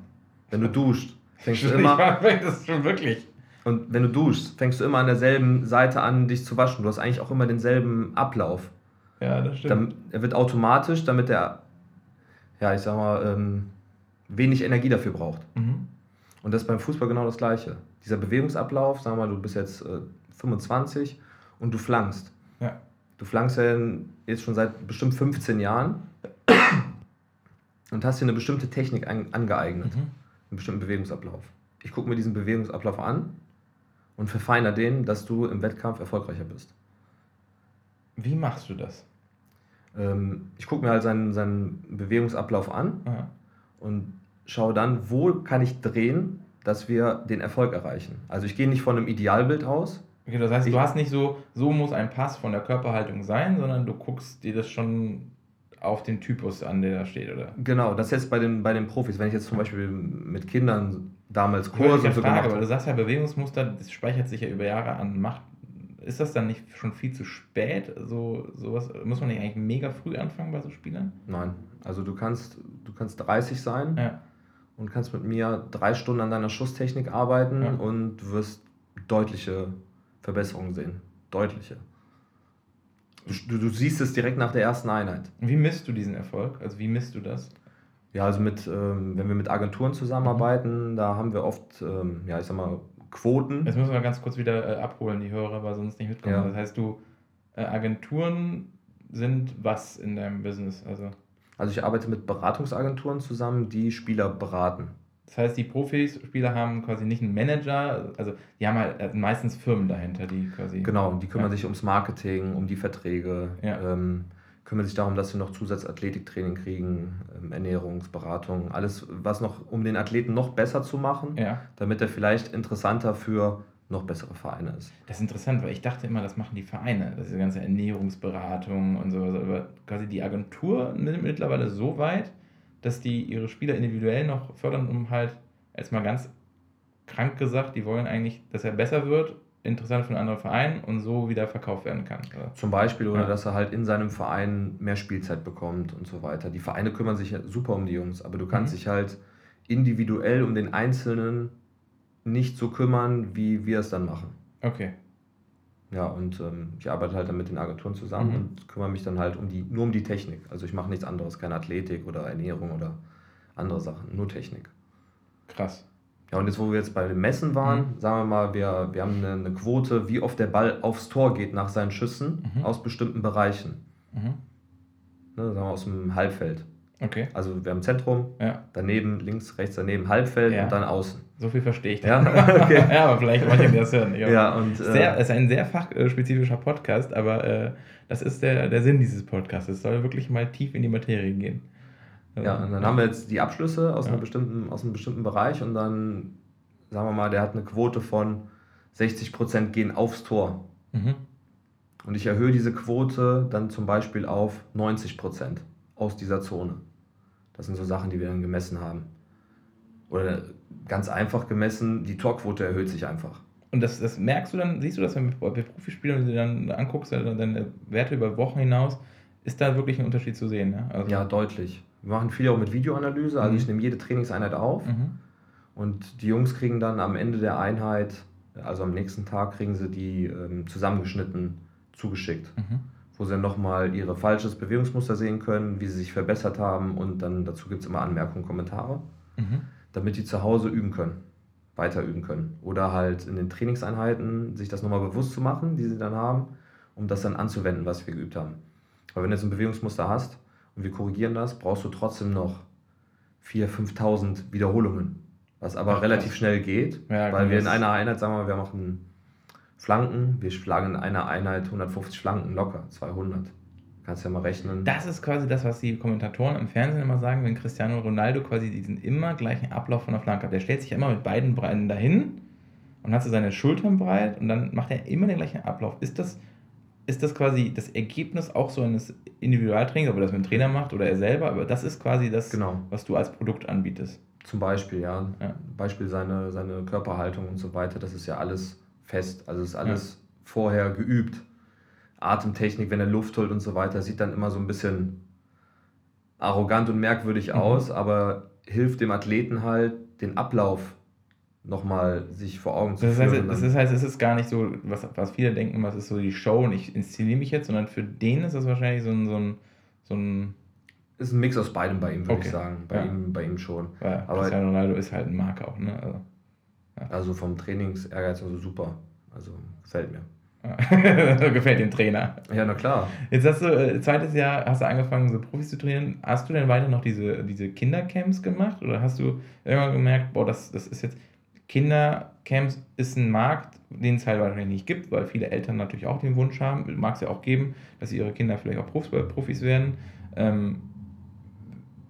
Wenn du duscht, fängst du immer. mag das schon wirklich. Und wenn du duschst, fängst du immer an derselben Seite an, dich zu waschen. Du hast eigentlich auch immer denselben Ablauf. Ja, das stimmt. Dann, er wird automatisch, damit er, ja, ich sag mal, ähm, wenig Energie dafür braucht. Mhm. Und das ist beim Fußball genau das Gleiche. Dieser Bewegungsablauf, sagen wir mal, du bist jetzt äh, 25 und du flankst. Ja. Du flankst ja jetzt schon seit bestimmt 15 Jahren und hast dir eine bestimmte Technik an, angeeignet, Mhm. Einen bestimmten Bewegungsablauf. Ich gucke mir diesen Bewegungsablauf an und verfeiner den, dass du im Wettkampf erfolgreicher bist. Wie machst du das? Ähm, ich gucke mir halt seinen, seinen Bewegungsablauf an Aha. und schaue dann, wo kann ich drehen, dass wir den Erfolg erreichen. Also ich gehe nicht von einem Idealbild aus. Okay, das heißt, Ich- du hast nicht so, so muss ein Pass von der Körperhaltung sein, sondern du guckst dir das schon auf den Typus an, der da steht, oder? Genau, das jetzt bei den, bei den Profis. Wenn ich jetzt zum Beispiel mit Kindern damals Kurse und so ja fragen, gemacht weil du habe. sagst ja, Bewegungsmuster, das speichert sich ja über Jahre an. Macht, ist das dann nicht schon viel zu spät? So, sowas, muss man nicht eigentlich mega früh anfangen bei so Spielern? Nein, also du kannst, du kannst 30 sein Ja. und kannst mit mir drei Stunden an deiner Schusstechnik arbeiten Ja. und du wirst deutliche Verbesserungen sehen. Deutliche. Du, du siehst es direkt nach der ersten Einheit. Wie misst du diesen Erfolg? Also wie misst du das? Ja, also mit, ähm, wenn wir mit Agenturen zusammenarbeiten, da haben wir oft, ähm, ja, ich sag mal, Quoten. Jetzt müssen wir ganz kurz wieder äh, abholen, die Hörer, weil sonst nicht mitkommen. Ja. Das heißt, du, äh, Agenturen sind was in deinem Business? Also, Also ich arbeite mit Beratungsagenturen zusammen, die Spieler beraten. Das heißt, die Profis-Spieler haben quasi nicht einen Manager, also die haben halt äh, meistens Firmen dahinter, die quasi. Genau, die kümmern Ja. sich ums Marketing, um die Verträge, Ja. ähm, kümmern sich darum, dass wir noch Zusatzathletiktraining kriegen, ähm, Ernährungsberatung, alles, was noch, um den Athleten noch besser zu machen, Ja, damit er vielleicht interessanter für noch bessere Vereine ist. das ist interessant, weil ich dachte immer, das machen die Vereine, das ist die ganze Ernährungsberatung und sowas. Aber quasi die Agentur mittlerweile so weit, dass die ihre Spieler individuell noch fördern, um halt, jetzt mal ganz krank gesagt, die wollen eigentlich, dass er besser wird, interessant für einen anderen Verein und so wieder verkauft werden kann. oder? Zum Beispiel, oder Ja. dass er halt in seinem Verein mehr Spielzeit bekommt und so weiter. Die Vereine kümmern sich ja super um die Jungs, aber du kannst Mhm. dich halt individuell um den Einzelnen nicht so kümmern, wie wir es dann machen. Okay. Ja, und ähm, ich arbeite halt dann mit den Agenturen zusammen Mhm. und kümmere mich dann halt um die, nur um die Technik. Also ich mache nichts anderes, keine Athletik oder Ernährung oder andere Sachen, nur Technik. Krass. Ja, und jetzt, wo wir jetzt bei den Messen waren, Mhm. sagen wir mal, wir, wir haben eine, eine Quote, wie oft der Ball aufs Tor geht nach seinen Schüssen Mhm. aus bestimmten Bereichen. Mhm. Ne, sagen wir aus dem Halbfeld. Okay. Also wir haben Zentrum, Ja, daneben, links, rechts daneben Halbfeld Ja. und dann außen. so viel verstehe ich Ja, dann. okay. ja, aber vielleicht manche, das hören. Ja. Ja, und Sehr, äh, es ist ein sehr fachspezifischer Podcast, aber äh, das ist der, der Sinn dieses Podcasts. Es soll wirklich mal tief in die Materie gehen. ja, und dann haben wir jetzt die Abschlüsse aus, Ja. einer bestimmten, aus einem bestimmten Bereich und dann, sagen wir mal, der hat eine Quote von 60% gehen aufs Tor. Mhm. Und ich erhöhe diese Quote dann zum Beispiel auf 90 Prozent aus dieser Zone. Das sind so Sachen, die wir dann gemessen haben. Oder ganz einfach gemessen, die Torquote erhöht sich einfach. Und das, das merkst du dann, siehst du das bei Profispielern, wenn du dann anguckst, deine Werte über Wochen hinaus, ist da wirklich ein Unterschied zu sehen? Ja, also ja deutlich. Wir machen viel auch mit Videoanalyse, also mhm. ich nehme jede Trainingseinheit auf mhm. und die Jungs kriegen dann am Ende der Einheit, also am nächsten Tag, kriegen sie die ähm, zusammengeschnitten zugeschickt, mhm. Wo sie dann nochmal ihre falsches Bewegungsmuster sehen können, wie sie sich verbessert haben und dann dazu gibt es immer Anmerkungen, Kommentare, mhm. damit die zu Hause üben können weiter üben können. Oder halt in den Trainingseinheiten sich das nochmal bewusst zu machen, die sie dann haben, um das dann anzuwenden, was wir geübt haben. Aber wenn du jetzt ein Bewegungsmuster hast und wir korrigieren das, brauchst du trotzdem noch 4.000, 5.000 Wiederholungen. Was aber Ach, relativ schnell geht, ja, weil wir in einer Einheit, sagen wir mal, wir machen Flanken, wir schlagen in einer Einheit 150 Flanken locker, 200. Kannst ja mal rechnen. Das ist quasi das, was die Kommentatoren im Fernsehen immer sagen, wenn Cristiano Ronaldo quasi diesen immer gleichen Ablauf von der Flanke hat. Der stellt sich immer mit beiden Beinen dahin und hat so seine Schultern breit und dann macht er immer den gleichen Ablauf. Ist das, ist das quasi das Ergebnis auch so eines Individualtrainings, ob er das mit dem Trainer macht oder er selber, aber das ist quasi das, genau. was du als Produkt anbietest. Zum Beispiel, ja. ja. Beispiel seine, seine Körperhaltung und so weiter, das ist ja alles fest. Also ist alles ja. vorher geübt. Atemtechnik, wenn er Luft holt und so weiter, sieht dann immer so ein bisschen arrogant und merkwürdig mhm. aus, aber hilft dem Athleten halt, den Ablauf nochmal sich vor Augen zu das heißt, führen. Das heißt, es ist gar nicht so, was, was viele denken, was ist so die Show und ich inszeniere mich jetzt, sondern für den ist das wahrscheinlich so ein, so ein, so ein ist ein Mix aus beidem bei ihm, würde okay. ich sagen. Bei, ja. ihm, bei ihm schon. Ja, Aber Cristiano Ronaldo ist halt ein Marke auch, ne? Also, ja. also vom Trainingsehrgeiz also super. Also gefällt mir. Gefällt dem Trainer. Ja, na klar. Jetzt hast du, äh, zweites Jahr hast du angefangen, so Profis zu trainieren. Hast du denn weiter noch diese, diese Kindercamps gemacht? Oder hast du irgendwann gemerkt, boah, das, das ist jetzt. Kindercamps ist ein Markt, den es halt wahrscheinlich nicht gibt, weil viele Eltern natürlich auch den Wunsch haben, mag es ja auch geben, dass ihre Kinder vielleicht auch Profis werden. Ähm,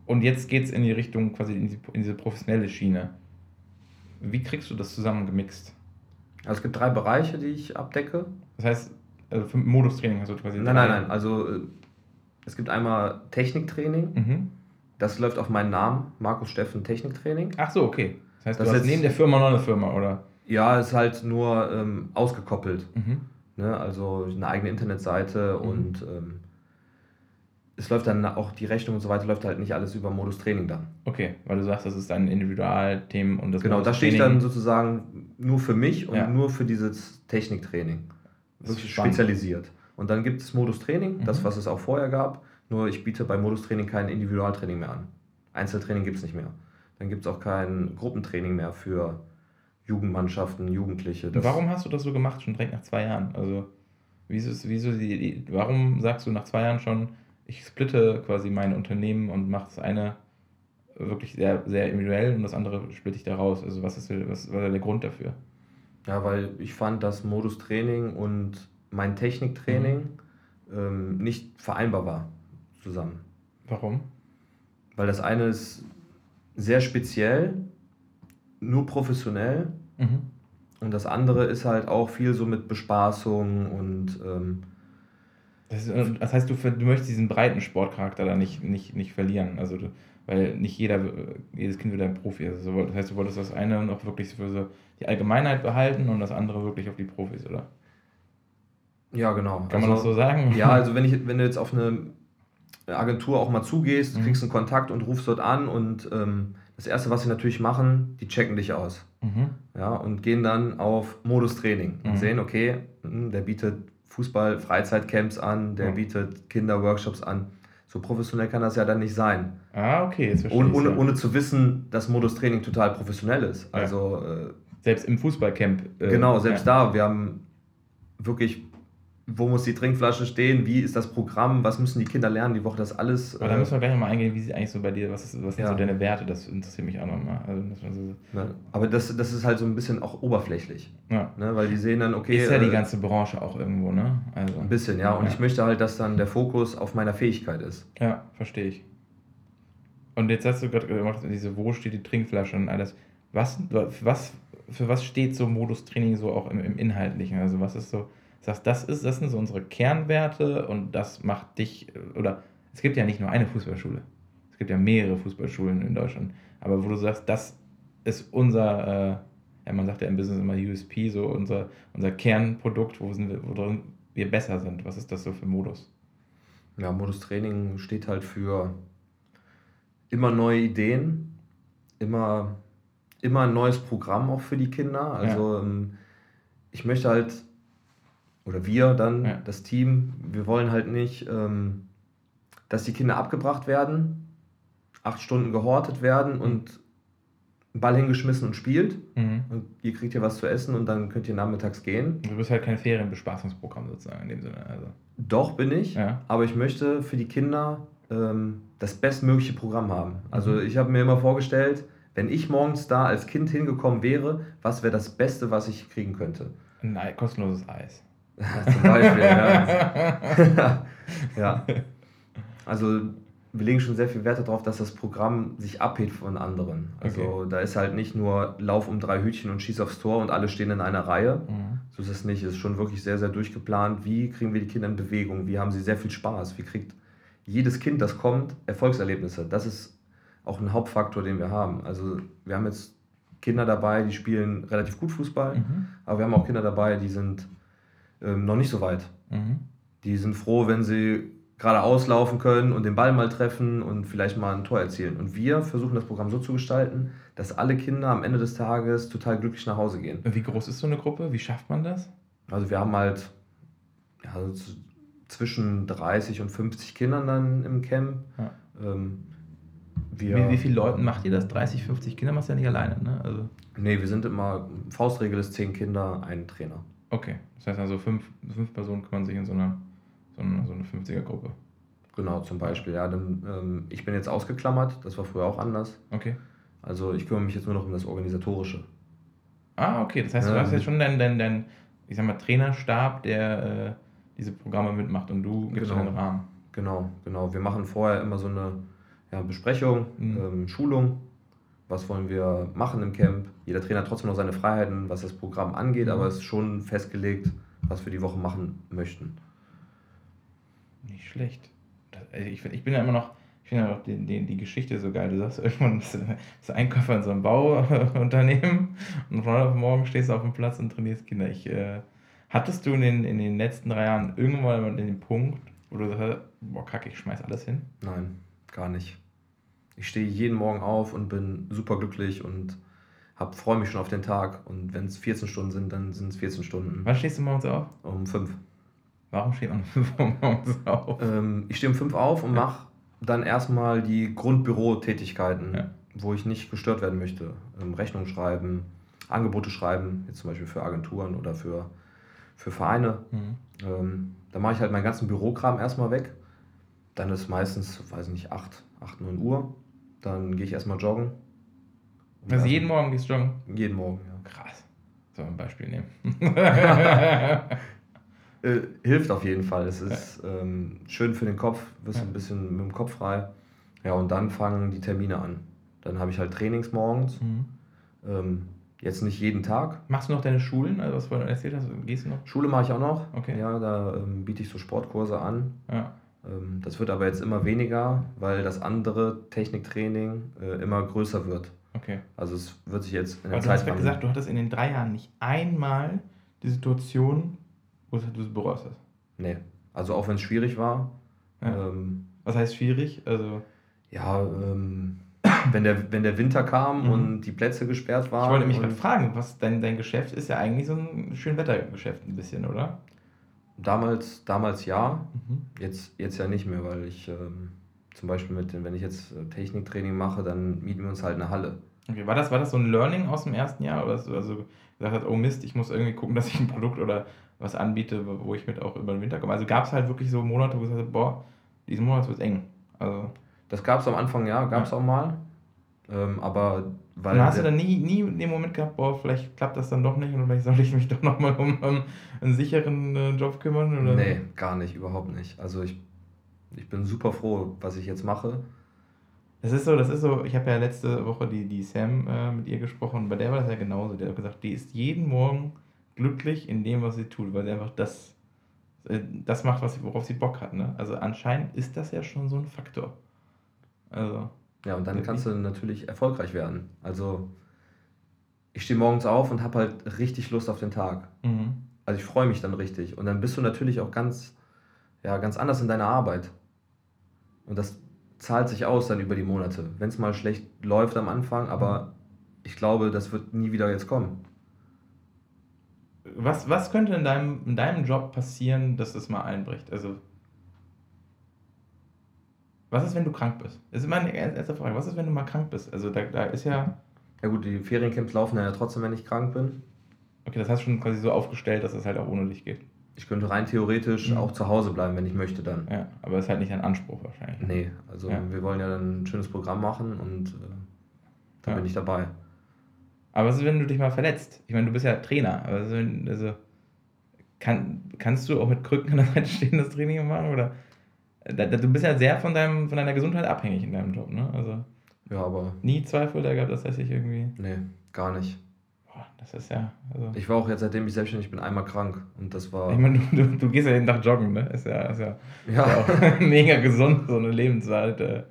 und jetzt geht es in die Richtung quasi in, die, in diese professionelle Schiene. Wie kriegst du das zusammengemixt? Also es gibt drei Bereiche, die ich abdecke. Das heißt, also für Modustraining hast du quasi. Nein, nein, nein. Also äh, es gibt einmal Techniktraining. Mhm. Das läuft auf meinen Namen, Markus Steffen Techniktraining. Ach so, okay. Das heißt, das du hast neben der Firma noch eine Firma, oder? Ja, ist halt nur ähm, ausgekoppelt. Mhm. Ne? Also eine eigene Internetseite mhm. und ähm, es läuft dann auch die Rechnung und so weiter, läuft halt nicht alles über Modus Training dann. Okay, weil du sagst, das ist ein Individualthemen und das Genau, da stehe ich dann sozusagen nur für mich und ja. nur für dieses Techniktraining. Wirklich spezialisiert. Und dann gibt es Modus Training, mhm. das, was es auch vorher gab, nur ich biete bei Modus Training kein Individualtraining mehr an. Einzeltraining gibt es nicht mehr. Dann gibt es auch kein Gruppentraining mehr für Jugendmannschaften, Jugendliche. Warum hast du das so gemacht, schon direkt nach zwei Jahren? Also, wieso, wieso die, warum sagst du nach zwei Jahren schon, ich splitte quasi mein Unternehmen und mache das eine wirklich sehr, sehr individuell und das andere splitte ich da raus. Also was ist was war der Grund dafür? Ja, weil ich fand, dass Modus Training und mein Techniktraining mhm. ähm, nicht vereinbar war zusammen. Warum? Weil das eine ist sehr speziell, nur professionell mhm. und das andere ist halt auch viel so mit Bespaßung und ähm, das, das heißt, du, du möchtest diesen breiten Sportcharakter da nicht, nicht, nicht verlieren. Also du, weil nicht jeder, jedes Kind wird ein Profi. Also das heißt, du wolltest das eine noch wirklich für so die Allgemeinheit behalten und das andere wirklich auf die Profis, oder? Ja, genau. Kann also, man das so sagen? Ja, also wenn, ich, wenn du jetzt auf eine Agentur auch mal zugehst, mhm. kriegst einen Kontakt und rufst dort an und ähm, das Erste, was sie natürlich machen, die checken dich aus. Mhm. Ja, und gehen dann auf Modus Training und mhm. sehen, okay, hm, der bietet Fußball-Freizeitcamps an, der bietet Kinderworkshops an. So professionell kann das ja dann nicht sein. Ah, okay, jetzt verstehe ohne, ohne, ohne zu wissen, dass Modus Training total professionell ist. Also, ja. äh, selbst im Fußballcamp. Äh, genau, selbst ja. da. Wir haben wirklich wo muss die Trinkflasche stehen, wie ist das Programm, was müssen die Kinder lernen die Woche, das alles. Aber da müssen wir gleich nochmal eingehen, wie sie eigentlich so bei dir, was, ist, was sind ja. so deine Werte, das interessiert mich auch nochmal. Also, so ja, aber das, das ist halt so ein bisschen auch oberflächlich. Ja. Ne, weil die sehen dann, okay. Ist ja äh, die ganze Branche auch irgendwo, ne? Also, ein bisschen, ja. Und ich möchte halt, dass dann der Fokus auf meiner Fähigkeit ist. Ja, verstehe ich. Und jetzt hast du gerade gemacht, diese, wo steht die Trinkflasche und alles. Was, was, für was steht so Modus Training so auch im, im Inhaltlichen? Also was ist so sagst, das, ist, das sind so unsere Kernwerte und das macht dich, oder es gibt ja nicht nur eine Fußballschule, es gibt ja mehrere Fußballschulen in Deutschland, aber wo du sagst, das ist unser, äh, ja, man sagt ja im Business immer USP, so unser, unser Kernprodukt, wo sind wir, worin wir besser sind. Was ist das so für Modus? Ja, Modus Training steht halt für immer neue Ideen, immer, immer ein neues Programm auch für die Kinder. Also ja. Ähm, ich möchte halt, oder wir dann, ja. das Team, wir wollen halt nicht, ähm, dass die Kinder abgebracht werden, acht Stunden gehortet werden mhm. und Ball hingeschmissen und spielt. Mhm. Und ihr kriegt hier was zu essen und dann könnt ihr nachmittags gehen. Du bist halt kein Ferienbespaßungsprogramm sozusagen in dem Sinne. Also. Doch, bin ich. Ja. Aber ich möchte für die Kinder ähm, das bestmögliche Programm haben. Also mhm. ich habe mir immer vorgestellt, wenn ich morgens da als Kind hingekommen wäre, was wäre das Beste, was ich kriegen könnte? Ein kostenloses Eis. Zum Beispiel, ja. ja. Also wir legen schon sehr viel Wert darauf, dass das Programm sich abhebt von anderen. Also okay. da ist halt nicht nur Lauf um drei Hütchen und schieß aufs Tor und alle stehen in einer Reihe. Mhm. So ist es nicht. Es ist schon wirklich sehr, sehr durchgeplant. Wie kriegen wir die Kinder in Bewegung? Wie haben sie sehr viel Spaß? Wie kriegt jedes Kind, das kommt, Erfolgserlebnisse? Das ist auch ein Hauptfaktor, den wir haben. Also wir haben jetzt Kinder dabei, die spielen relativ gut Fußball, mhm. aber wir haben auch Kinder dabei, die sind ähm, noch nicht so weit. Mhm. Die sind froh, wenn sie gerade auslaufen können und den Ball mal treffen und vielleicht mal ein Tor erzielen. Und wir versuchen das Programm so zu gestalten, dass alle Kinder am Ende des Tages total glücklich nach Hause gehen. Wie groß ist so eine Gruppe? Wie schafft man das? Also wir haben halt ja, zwischen 30 und 50 Kindern dann im Camp. Ja. Ähm, wir, wie, wie viele Leuten macht ihr das? 30, 50 Kinder machst du ja nicht alleine, ne? Also nee, wir sind immer, Faustregel ist 10 Kinder, ein Trainer. Okay, das heißt also fünf, fünf Personen kümmern sich in so einer so eine, so eine 50er-Gruppe. Genau, zum Beispiel. Ja, dann, ähm, ich bin jetzt ausgeklammert, das war früher auch anders. Okay. Also ich kümmere mich jetzt nur noch um das Organisatorische. Ah, okay. Das heißt, du hast jetzt schon deinen, deinen, deinen, ich sag mal, Trainerstab, der äh, diese Programme mitmacht und du gibst genau. den Rahmen. Genau, genau. Wir machen vorher immer so eine ja, Besprechung, mhm. ähm, Schulung. Was wollen wir machen im Camp? Jeder Trainer hat trotzdem noch seine Freiheiten, was das Programm angeht, mhm. aber es ist schon festgelegt, was wir die Woche machen möchten. Nicht schlecht. Also ich, ich bin ja immer noch, ich finde ja auch die, die, die Geschichte so geil. Du sagst irgendwann, bist du Einkäufer in so einem Bauunternehmen und von heute auf morgen stehst du auf dem Platz und trainierst Kinder. Ich, äh, hattest du in den, in den letzten drei Jahren irgendwann mal den Punkt, wo du sagst, boah, kacke, ich schmeiß alles hin? Nein, gar nicht. Ich stehe jeden Morgen auf und bin super glücklich und freue mich schon auf den Tag. Und wenn es 14 Stunden sind, dann sind es 14 Stunden. Wann stehst du morgens auf? Um 5. Warum steht man um 5 Uhr morgens auf? Ähm, ich stehe um 5 auf und ja. mache dann erstmal die Grundbürotätigkeiten, ja. wo ich nicht gestört werden möchte. Ähm, Rechnung schreiben, Angebote schreiben, jetzt zum Beispiel für Agenturen oder für, für Vereine. Mhm. Ähm, da mache ich halt meinen ganzen Bürokram erstmal weg. Dann ist meistens, weiß ich nicht, 8, 8 9 Uhr. Dann gehe ich erstmal joggen. Also jeden Morgen gehst du joggen? Jeden Morgen, ja. Krass. Soll man ein Beispiel nehmen? Äh, hilft auf jeden Fall. Es ist ähm, schön für den Kopf, wirst ja. ein bisschen mit dem Kopf frei. Ja, und dann fangen die Termine an. Dann habe ich halt Trainings morgens. Mhm. Ähm, jetzt nicht jeden Tag. Machst du noch deine Schulen, also was du vorhin erzählt hast? Gehst du noch? Schule mache ich auch noch. Okay. Ja, da ähm, biete ich so Sportkurse an. Ja. Ähm, das wird aber jetzt immer weniger, weil das andere Techniktraining äh, immer größer wird. Okay. Also es wird sich jetzt in der aber Zeit. Du hast gesagt, du hattest in den drei Jahren nicht einmal die Situation, oder du es bereust hast? Nee. Also auch wenn es schwierig war. Ja. Ähm, Was heißt schwierig? Also. Ja, ähm, wenn, der, wenn der Winter kam mhm. und die Plätze gesperrt waren. Ich wollte mich gerade fragen, was dein, dein Geschäft ist ja eigentlich so ein Schönwettergeschäft ein bisschen, oder? Damals, damals ja, mhm. jetzt, jetzt ja nicht mehr, weil ich ähm, zum Beispiel mit, wenn ich jetzt äh, Techniktraining mache, dann mieten wir uns halt eine Halle. Okay, war das, war das so ein Learning aus dem ersten Jahr? Oder so, also gesagt hat, oh Mist, ich muss irgendwie gucken, dass ich ein Produkt oder was anbiete, wo ich mit auch über den Winter komme. Also gab es halt wirklich so Monate, wo ich gesagt habe, boah, diesen Monat wird eng. Also, das gab es am Anfang, ja, gab es ja. auch mal. Ähm, aber weil. Und hast du dann nie, nie den Moment gehabt, boah, vielleicht klappt das dann doch nicht und vielleicht soll ich mich doch nochmal um, um einen sicheren äh, Job kümmern? Oder? Nee, gar nicht, überhaupt nicht. Also ich, ich bin super froh, was ich jetzt mache. Das ist so, das ist so, ich habe ja letzte Woche die, die Sam äh, mit ihr gesprochen, bei der war das ja genauso. Die hat gesagt, die ist jeden Morgen glücklich in dem, was sie tut, weil sie einfach das, äh, das macht, was sie, worauf sie Bock hat. Ne? Also anscheinend ist das ja schon so ein Faktor. Also. Ja, und dann kannst du natürlich erfolgreich werden. Also ich stehe morgens auf und habe halt richtig Lust auf den Tag. Mhm. Also ich freue mich dann richtig. Und dann bist du natürlich auch ganz, ja, ganz anders in deiner Arbeit. Und das zahlt sich aus dann über die Monate. Wenn es mal schlecht läuft am Anfang, aber ich glaube, das wird nie wieder jetzt kommen. Was, was könnte in deinem, in deinem Job passieren, dass das mal einbricht? Also, was ist, wenn du krank bist? Das ist immer eine erste Frage. Was ist, wenn du mal krank bist? Also, da, da ist ja. Ja, gut, die Feriencamps laufen ja trotzdem, wenn ich krank bin. Okay, das hast du schon quasi so aufgestellt, dass es halt auch ohne dich geht. Ich könnte rein theoretisch mhm. auch zu Hause bleiben, wenn ich möchte dann. Ja, aber das ist halt nicht ein Anspruch wahrscheinlich. Nee, also ja. wir wollen ja dann ein schönes Programm machen und äh, da ja. bin ich dabei. Aber was ist, wenn du dich mal verletzt? Ich meine, du bist ja Trainer. Also, also kann, kannst du auch mit Krücken an der Seite stehen das Training machen? Oder du bist ja sehr von, deinem, von deiner Gesundheit abhängig in deinem Job, ne? Also ja, aber. Nie Zweifel da gehabt, dass das ich irgendwie. Nee, gar nicht. Das ist ja. Also ich war auch jetzt, seitdem ich selbstständig bin, einmal krank. Und das war. Ich meine, du, du, du gehst ja jeden Tag joggen, ne? Ist ja, ist ja, ja. Ist ja auch mega gesund, so eine Lebensart, äh,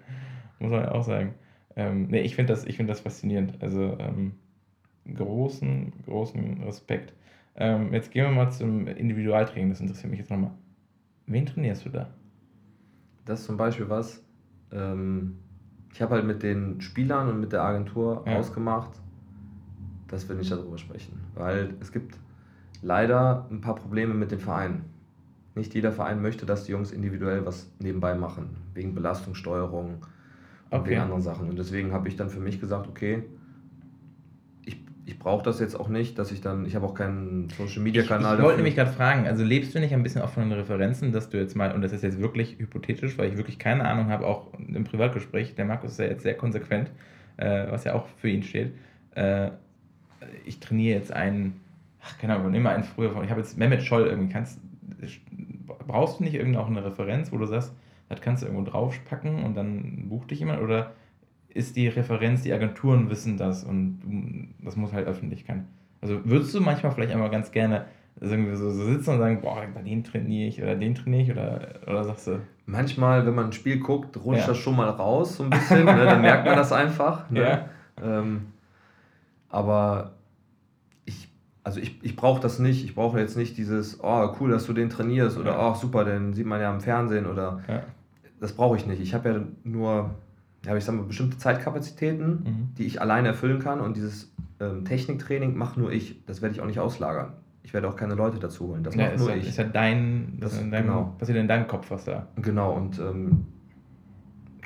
muss man ja auch sagen. Ähm, nee, ich finde das, find das faszinierend. Also, ähm, großen, großen Respekt. Ähm, jetzt gehen wir mal zum Individualtraining, das interessiert mich jetzt nochmal. Wen trainierst du da? Das ist zum Beispiel was, ähm, ich habe halt mit den Spielern und mit der Agentur ja. ausgemacht, dass wir nicht darüber sprechen. Weil es gibt leider ein paar Probleme mit den Vereinen. Nicht jeder Verein möchte, dass die Jungs individuell was nebenbei machen, wegen Belastungssteuerung und okay. wegen anderen Sachen. Und deswegen habe ich dann für mich gesagt, okay, ich brauche das jetzt auch nicht, dass ich dann, ich habe auch keinen Social Media Kanal. Ich, ich wollte nämlich gerade fragen, also lebst du nicht ein bisschen auch von den Referenzen, dass du jetzt mal, und das ist jetzt wirklich hypothetisch, weil ich wirklich keine Ahnung habe, auch im Privatgespräch, der Markus ist ja jetzt sehr konsequent, äh, was ja auch für ihn steht. Äh, ich trainiere jetzt einen, ach keine Ahnung, immer einen früher von, ich habe jetzt Mehmet Scholl irgendwie, kannst, brauchst du nicht irgendeine auch eine Referenz, wo du sagst, das kannst du irgendwo draufpacken und dann bucht dich jemand oder ist die Referenz, die Agenturen wissen das und das muss halt Öffentlichkeit. Also würdest du manchmal vielleicht einmal ganz gerne irgendwie so, so sitzen und sagen, boah, den trainiere ich oder den trainiere ich oder, oder sagst du? Manchmal, wenn man ein Spiel guckt, rutscht ja. das schon mal raus so ein bisschen, ne? dann merkt man das einfach. Ne? Ja. Ähm, aber ich, also ich, ich brauche das nicht. Ich brauche jetzt nicht dieses, oh cool, dass du den trainierst oder oh super, den sieht man ja im Fernsehen oder ja. das brauche ich nicht. Ich habe ja nur habe ich sag mal, bestimmte Zeitkapazitäten, mhm. die ich alleine erfüllen kann und dieses ähm, Techniktraining mache nur ich. Das werde ich auch nicht auslagern. Ich werde auch keine Leute dazu holen. Das ja, macht nur ja, ich. Ist ja dein, das, das in deinem, genau. passiert in deinem Kopf, was da. Genau, und ähm,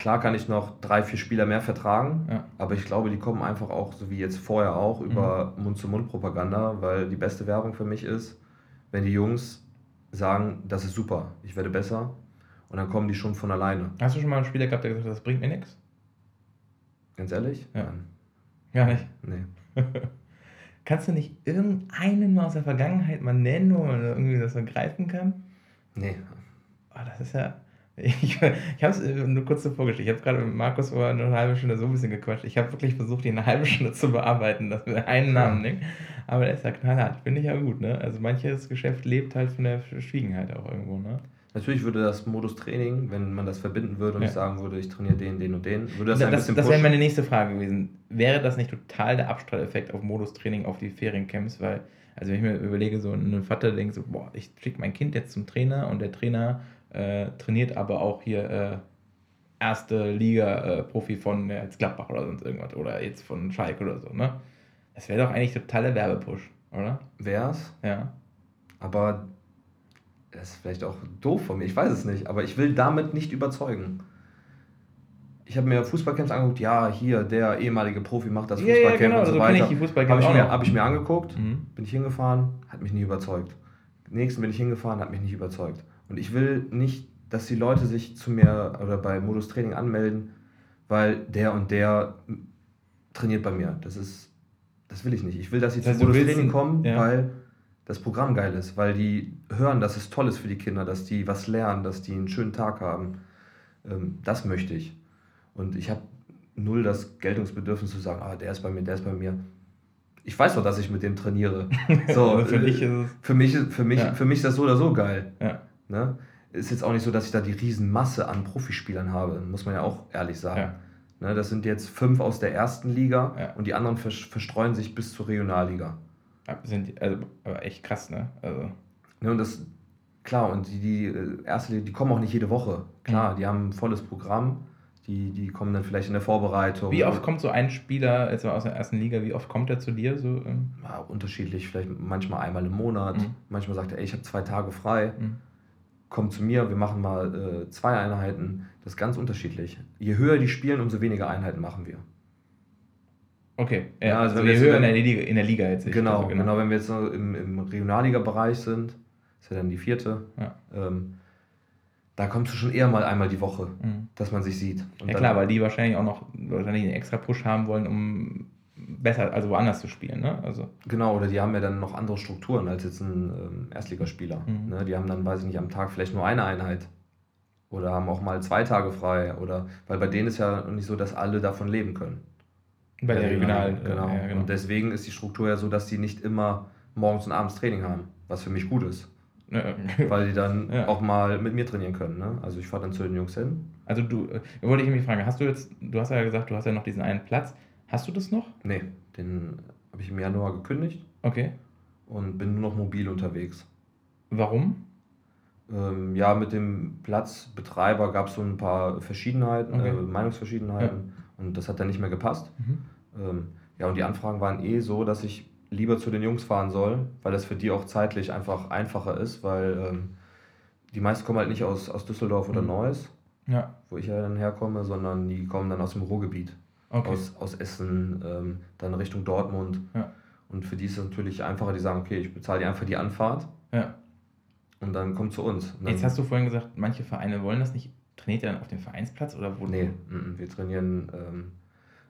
klar kann ich noch drei, vier Spieler mehr vertragen, ja. aber ich glaube, die kommen einfach auch, so wie jetzt vorher auch, über mhm. Mund-zu-Mund-Propaganda, weil die beste Werbung für mich ist, wenn die Jungs sagen, das ist super, ich werde besser, und dann kommen die schon von alleine. Hast du schon mal einen Spieler gehabt, der gesagt hat, das bringt mir nichts? Ganz ehrlich? Ja. Nein. Gar nicht? Nee. Kannst du nicht irgendeinen mal aus der Vergangenheit mal nennen, wo man irgendwie das so greifen kann? Nee. Oh, das ist ja. Ich, ich habe es äh, nur kurz so vorgestellt. Ich habe gerade mit Markus vor eine halbe Stunde so ein bisschen gequatscht. Ich habe wirklich versucht, ihn eine halbe Stunde zu bearbeiten, dass wir einen Namen nehmen. Aber der ist ja knallhart. Finde ich ja gut, ne? Also manches Geschäft lebt halt von der Verschwiegenheit auch irgendwo, ne? Natürlich würde das Modus Training, wenn man das verbinden würde und ja. ich sagen würde, ich trainiere den, den und den, würde das, das ein bisschen Das wäre meine nächste Frage gewesen. Wäre das nicht total der Abstrahleffekt auf Modus Training auf die Feriencamps? Weil, also wenn ich mir überlege, so ein Vater denkt so, boah, ich schicke mein Kind jetzt zum Trainer und der Trainer äh, trainiert aber auch hier äh, erste Liga-Profi äh, von äh, jetzt Gladbach oder sonst irgendwas oder jetzt von Schalke oder so, ne? Das wäre doch eigentlich totaler Werbepush, oder? Wär's? Ja. Aber das ist vielleicht auch doof von mir, ich weiß es nicht, aber ich will damit nicht überzeugen. Ich habe mir Fußballcamps angeguckt, ja, hier, der ehemalige Profi macht das Fußballcamp ja, ja, genau, und so weiter. Habe ich, mir, hab ich mir angeguckt, mhm. bin ich hingefahren, hat mich nie überzeugt. Nächsten bin ich hingefahren, hat mich nicht überzeugt. Und ich will nicht, dass die Leute sich zu mir oder bei Modus Training anmelden, weil der und der trainiert bei mir. Das ist, das will ich nicht. Ich will, dass sie das zu Modus Training kommen, ja. weil das Programm geil ist, weil die hören, dass es toll ist für die Kinder, dass die was lernen, dass die einen schönen Tag haben. Ähm, das möchte ich. Und ich habe null das Geltungsbedürfnis zu sagen, ah, der ist bei mir, der ist bei mir. ich weiß doch, dass ich mit dem trainiere. So, Also für äh, dich ist es. für mich, für mich, Ja. für mich ist das so oder so geil. Ja. Ne? Ist jetzt auch nicht so, dass ich da die Riesenmasse an Profispielern habe, muss man ja auch ehrlich sagen. Ne, das sind jetzt fünf aus der ersten Liga Ja. und die anderen vers- verstreuen sich bis zur Regionalliga. Sind also, aber echt krass, ne? Also, Ne, und das, klar, und die, die äh, erste Liga, die kommen auch nicht jede Woche. Klar, Mhm. die haben ein volles Programm. Die, die kommen dann vielleicht in der Vorbereitung. wie oft kommt so ein Spieler jetzt mal aus der ersten Liga, wie oft kommt er zu dir? So, ähm, Ja, unterschiedlich, vielleicht manchmal einmal im Monat. Mhm. Manchmal sagt er, ey, ich habe zwei Tage frei. mhm. Komm zu mir, wir machen mal äh, zwei Einheiten. Das ist ganz unterschiedlich. Je höher die spielen, umso weniger Einheiten machen wir. Okay, ja, Ja, also also, je höher in der, Liga, in der Liga jetzt. Genau, also, genau. wenn wir jetzt so im, im Regionalliga-Bereich sind, ist ja dann die vierte, Ja. ähm, da kommst du schon eher mal einmal die Woche, Mhm. dass man sich sieht. Und Ja klar, weil die wahrscheinlich auch noch wahrscheinlich einen extra Push haben wollen, um besser, also woanders zu spielen, ne? Also, Genau, oder die haben ja dann noch andere Strukturen als jetzt ein ähm, Erstligaspieler. Mhm. Ne? Die haben dann, weiß ich nicht, am Tag vielleicht nur eine Einheit. Oder haben auch mal zwei Tage frei. Oder weil bei denen ist ja nicht so, dass alle davon leben können. bei der Regional, Regionalliga, genau. Ja, genau. Und deswegen ist die Struktur ja so, dass die nicht immer morgens und abends Training haben, was für mich gut ist. Ja, Weil die dann Ja. auch mal mit mir trainieren können. Ne? Also ich fahre dann zu den Jungs hin. Also du, äh, wollte ich mich fragen, hast du jetzt, du hast ja gesagt, du hast ja noch diesen einen Platz. Hast du das noch? Nee, den habe ich im Januar gekündigt Okay. und bin nur noch mobil unterwegs. Warum? Ähm, ja, mit dem Platzbetreiber gab es so ein paar Verschiedenheiten, Okay. äh, Meinungsverschiedenheiten und das hat dann nicht mehr gepasst. Mhm. Ähm, ja, und die Anfragen waren eh so, dass ich lieber zu den Jungs fahren soll, weil das für die auch zeitlich einfach einfacher ist, weil ähm, die meisten kommen halt nicht aus, aus Düsseldorf oder Mhm. Neuss, Ja, wo ich ja dann herkomme, sondern die kommen dann aus dem Ruhrgebiet, okay. aus, aus Essen, ähm, dann Richtung Dortmund. Ja. Und für die ist es natürlich einfacher, die sagen, okay, ich bezahle dir einfach die Anfahrt Ja. und dann kommt zu uns. Jetzt hast du vorhin gesagt, manche Vereine wollen das nicht. Trainiert ihr dann auf dem Vereinsplatz oder wo? Nee, wir trainieren ähm,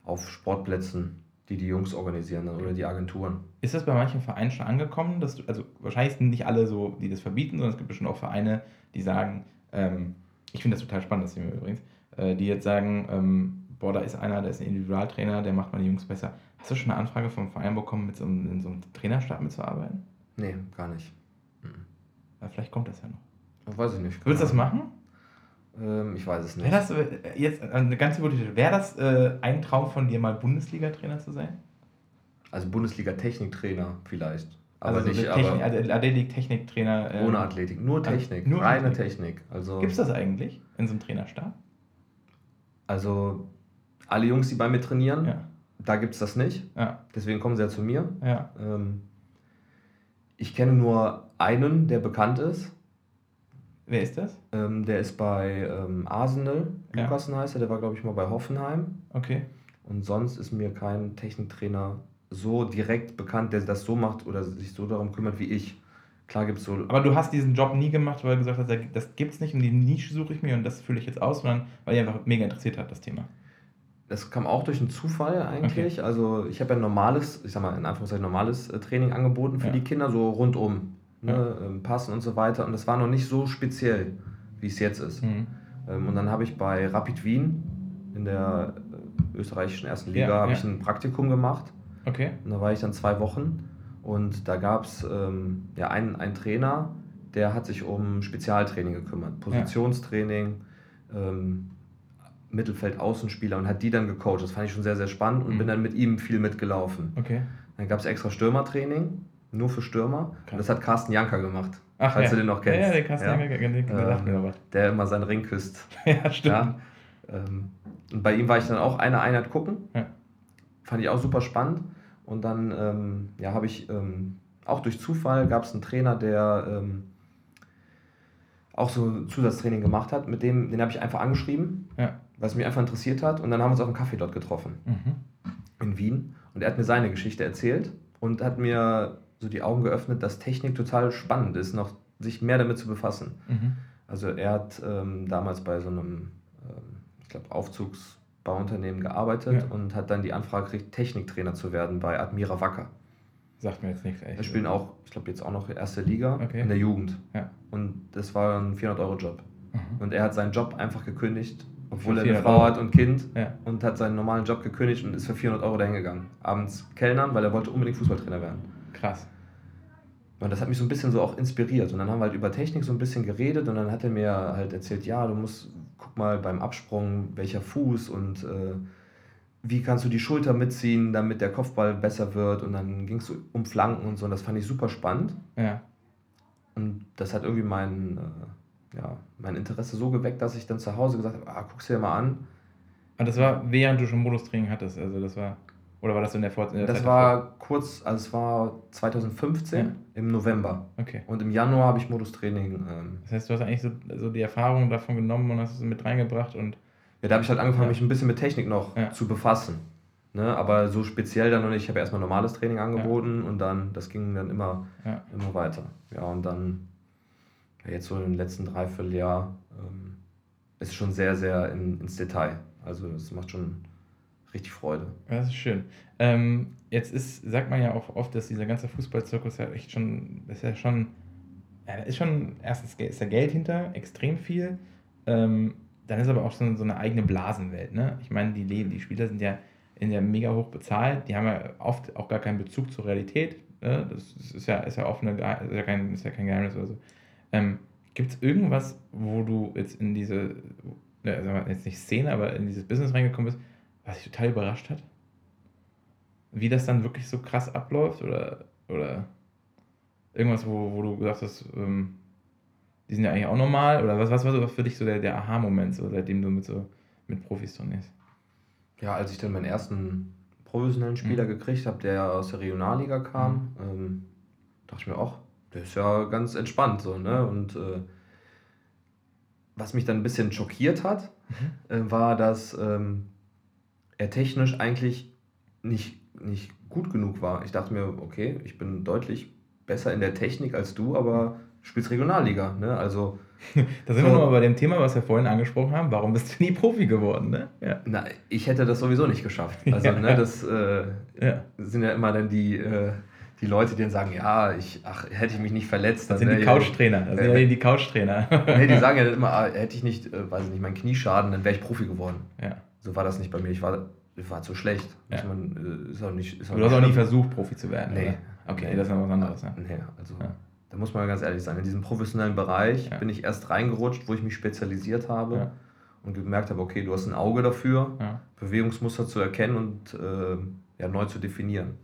auf Sportplätzen, die die Jungs organisieren dann, oder die Agenturen. Ist das bei manchen Vereinen schon angekommen, dass du, also wahrscheinlich sind nicht alle so, die das verbieten, sondern es gibt bestimmt auch Vereine, die sagen, ähm, ich finde das total spannend, das Thema übrigens, äh, die jetzt sagen, ähm, boah, da ist einer, der ist ein Individualtrainer, der macht meine Jungs besser. Hast du schon eine Anfrage vom Verein bekommen, mit so einem, in so einem Trainerstab mitzuarbeiten? Nee, gar nicht. Mhm. Ja, vielleicht kommt das ja noch. Weiß ich nicht. Würdest du das machen? Ähm, ich weiß es nicht. Wäre das äh, jetzt eine ganz wäre das äh, ein Traum von dir, mal Bundesliga-Trainer zu sein? Also Bundesliga-Techniktrainer vielleicht. Aber also nicht Technik, aber also Athletik-Technik-Trainer. ähm, ohne Athletik. Nur also Technik. nur reine Technik. Technik. Also, Gibt es das eigentlich in so einem Trainerstab? also alle Jungs, die bei mir trainieren, Ja, da gibt es das nicht. ja, Deswegen kommen sie ja zu mir. ja. Ähm, ich kenne nur einen, der bekannt ist. Wer ist das? Ähm, der ist bei ähm, Arsenal. Ja. Lukasen heißt er. Der war, glaube ich, mal bei Hoffenheim. Okay. Und sonst ist mir kein Techniktrainer so direkt bekannt, der das so macht oder sich so darum kümmert wie ich. Klar gibt es so. Aber du hast diesen Job nie gemacht, weil du gesagt hast, das gibt's nicht und die Nische suche ich mir und das fülle ich jetzt aus, sondern weil dich einfach mega interessiert hat, das Thema. Das kam auch durch einen Zufall eigentlich. Also ich habe ja ein normales, ich sag mal in Anführungszeichen normales äh, Training angeboten für Ja. die Kinder, so rundum. Ne, ähm, Passen und so weiter. Und das war noch nicht so speziell, wie es jetzt ist. Mhm. Ähm, und dann habe ich bei Rapid Wien in der äh, österreichischen ersten Liga Ja, habe ja. ich ein Praktikum gemacht. Okay. Und da war ich dann zwei Wochen und da gab es ähm, ja, einen, einen Trainer, der hat sich um Spezialtraining gekümmert. Positionstraining, ähm, Mittelfeld-Außenspieler und hat die dann gecoacht. Das fand ich schon sehr, sehr spannend und Mhm. bin dann mit ihm viel mitgelaufen. Okay. Dann gab es extra Stürmertraining, nur für Stürmer. Krass. Und das hat Carsten Janker gemacht, Ach, falls ja. du den noch kennst. Ja, ja, den du Ja. ja. den, den, den Ähm, der immer seinen Ring küsst. Ja, stimmt. Ja. Ähm, und bei ihm war ich dann auch eine Einheit gucken. Ja. Fand ich auch super spannend. Und dann ähm, ja, habe ich ähm, auch durch Zufall gab es einen Trainer, der ähm, auch so ein Zusatztraining gemacht hat. Mit dem, den habe ich einfach angeschrieben, Ja. Was mich einfach interessiert hat. Und dann haben wir uns auf einem Kaffee dort getroffen Mhm. in Wien. Und er hat mir seine Geschichte erzählt und hat mir so die Augen geöffnet, dass Technik total spannend ist, noch sich mehr damit zu befassen. Mhm. Also er hat ähm, damals bei so einem, ähm, ich glaube, Aufzugsbauunternehmen gearbeitet Ja. und hat dann die Anfrage gekriegt, Techniktrainer zu werden bei Admira Wacker. Sagt mir jetzt nichts, echt. Wir spielen auch, ich glaube, jetzt auch noch erste Liga Okay. in der Jugend. Ja. Und das war ein 400-Euro-Job. Mhm. Und er hat seinen Job einfach gekündigt, obwohl er eine 400 Frau Euro. hat und Kind Ja. und hat seinen normalen Job gekündigt und ist für 400 Euro dahin gegangen. Abends Kellnern, weil er wollte unbedingt Fußballtrainer werden. Krass. Und das hat mich so ein bisschen so auch inspiriert. Und dann haben wir halt über Technik so ein bisschen geredet und dann hat er mir halt erzählt, ja, du musst, guck mal beim Absprung, welcher Fuß und äh, wie kannst du die Schulter mitziehen, damit der Kopfball besser wird. Und dann ging es so um Flanken und so. Und das fand ich super spannend. Ja. Und das hat irgendwie mein, äh, ja, mein Interesse so geweckt, dass ich dann zu Hause gesagt habe, ah, guck's dir mal an. Und das war, während du schon Modustraining hattest. Also das war. Oder war das in der, Vor in der Das Zeit war kurz, also es war 2015 Ja. im November. davor? Okay. Und im Januar habe ich Modustraining ähm, Das heißt, du hast eigentlich so, so die Erfahrung davon genommen und hast es mit reingebracht und. Ja, da habe ich halt angefangen, Ja. mich ein bisschen mit Technik noch Ja. zu befassen. Ne? Aber so speziell dann noch nicht. Ich habe erstmal normales Training angeboten und dann, das ging dann immer, Ja. immer weiter. Ja, und dann, ja, jetzt so im letzten Dreivierteljahr, ähm, ist schon sehr, sehr in, ins Detail. Also es macht schon richtig Freude. Das ist schön. Ähm, jetzt ist, sagt man ja auch oft, dass dieser ganze Fußballzirkus ja echt schon, ist ja schon, ja, ist schon, erstens ist da Geld hinter, extrem viel. Ähm, dann ist aber auch so, so eine eigene Blasenwelt. Ne? Ich meine, die, die Spieler sind ja in der mega hoch bezahlt, die haben ja oft auch gar keinen Bezug zur Realität. Ne? Das ist ja, ist ja Ge- ist ja kein, ist ja kein Geheimnis oder so. Ähm, Gibt es irgendwas, wo du jetzt in diese, sagen wir jetzt nicht Szene, aber in dieses Business reingekommen bist, was dich total überrascht hat? Wie das dann wirklich so krass abläuft oder, oder irgendwas, wo, wo du gesagt hast, ähm, die sind ja eigentlich auch normal oder was, was war so für dich so der, der Aha-Moment, so, seitdem du mit so mit Profis trainierst? Ja, als ich dann meinen ersten professionellen Spieler Mhm. gekriegt habe, der aus der Regionalliga kam, ähm, dachte ich mir auch, der ist ja ganz entspannt so, ne? Und äh, was mich dann ein bisschen schockiert hat, äh, war, dass ähm, er technisch eigentlich nicht, nicht gut genug war. Ich dachte mir, okay, ich bin deutlich besser in der Technik als du, aber spielst Regionalliga, ne? Also Da sind So. wir nochmal bei dem Thema, was wir vorhin angesprochen haben. Warum bist du nie Profi geworden? Ne? Ja. Na, ich hätte das sowieso nicht geschafft. Also, Ja. ne, das äh, Ja. sind ja immer dann die, äh, die Leute, die dann sagen, ja, ich, ach, hätte ich mich nicht verletzt. Das dann, sind ne, die Couchtrainer. Das sind Äh, ja die Couchtrainer. Nee, die sagen ja dann immer, ah, hätte ich nicht, äh, weiß ich nicht, meinen Knieschaden, dann wäre ich Profi geworden. ja. So war das nicht bei mir. Ich war, ich war zu schlecht. Ja. Man, äh, ist auch nicht, ist Du hast auch nie versucht, Profi zu werden. Nee. Oder? Okay, das ist noch was anderes. Ne? Nee, also Ja. da muss man ganz ehrlich sein. In diesem professionellen Bereich Ja. bin ich erst reingerutscht, wo ich mich spezialisiert habe Ja. und gemerkt habe, okay, du hast ein Auge dafür, Ja. Bewegungsmuster zu erkennen und äh, ja, neu zu definieren.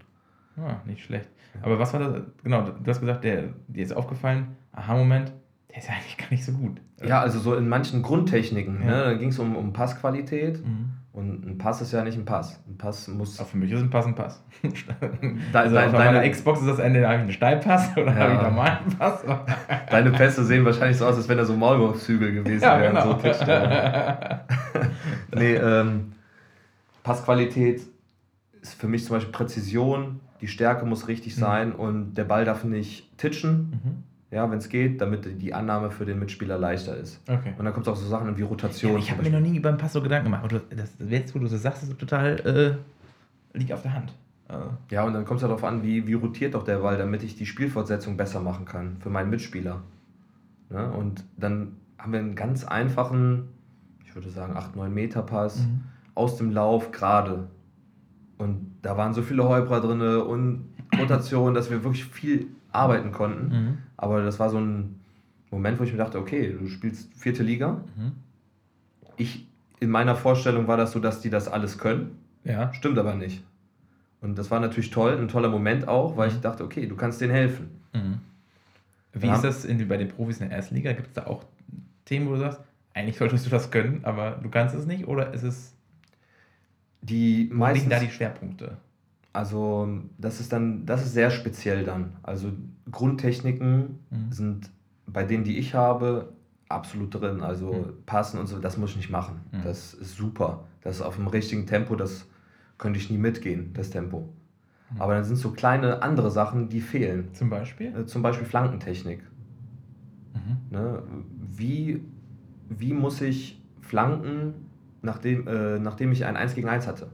Ah, nicht schlecht. Aber was war das? Genau, du hast gesagt, der, dir ist aufgefallen, Aha-Moment, der ist ja eigentlich gar nicht so gut. Ja, also so in manchen Grundtechniken, Ja. ne, da ging es um, um Passqualität Mhm. und ein Pass ist ja nicht ein Pass. Ein Pass muss. Auch für mich ist ein Pass ein Pass. Da- also dein- auf meiner deine- Xbox ist das entweder habe ich einen Steilpass oder Ja. habe ich einen normalen Pass. Deine Pässe sehen wahrscheinlich so aus, als wenn da so Maulwurfshügel gewesen ja, wären. genau. So Touchdown. nee, ähm, Passqualität ist für mich zum Beispiel Präzision, die Stärke muss richtig Mhm. sein und der Ball darf nicht titschen, Mhm. ja, wenn es geht, damit die Annahme für den Mitspieler leichter ist. Okay. Und dann kommt auch so Sachen wie Rotation. Ja, ich habe mir noch nie beim Pass so Gedanken gemacht. Aber das, jetzt, wo du so sagst, ist es total äh, liegt auf der Hand. Äh, Ja, und dann kommt es darauf an, wie, wie rotiert doch der Ball, damit ich die Spielfortsetzung besser machen kann für meinen Mitspieler. Ne? Und dann haben wir einen ganz einfachen, ich würde sagen, 8-9 Meter Pass Mhm. aus dem Lauf gerade. Und da waren so viele Holprer drin und Rotation, dass wir wirklich viel arbeiten konnten. Mhm. Aber das war so ein Moment, wo ich mir dachte, okay, du spielst vierte Liga. Mhm. Ich, in meiner Vorstellung war das so, dass die das alles können. Ja. Stimmt aber nicht. Und das war natürlich toll, ein toller Moment auch, weil ich dachte, okay, du kannst denen helfen. Mhm. Wie Ja. ist das in, bei den Profis in der ersten Liga? Gibt es da auch Themen, wo du sagst, eigentlich solltest du das können, aber du kannst es nicht? Oder ist es, Die wo liegen meisten, da die Schwerpunkte? also das ist dann, das ist sehr speziell dann. Also Grundtechniken Mhm. sind bei denen, die ich habe, absolut drin. Also Mhm. passen und so, das muss ich nicht machen. Mhm. Das ist super. Das ist auf dem richtigen Tempo, das könnte ich nie mitgehen, das Tempo. Mhm. Aber dann sind so kleine andere Sachen, die fehlen. Zum Beispiel? Äh, Zum Beispiel Flankentechnik. Mhm. Ne? Wie, wie muss ich flanken, nachdem, äh, nachdem ich ein 1 gegen 1 hatte?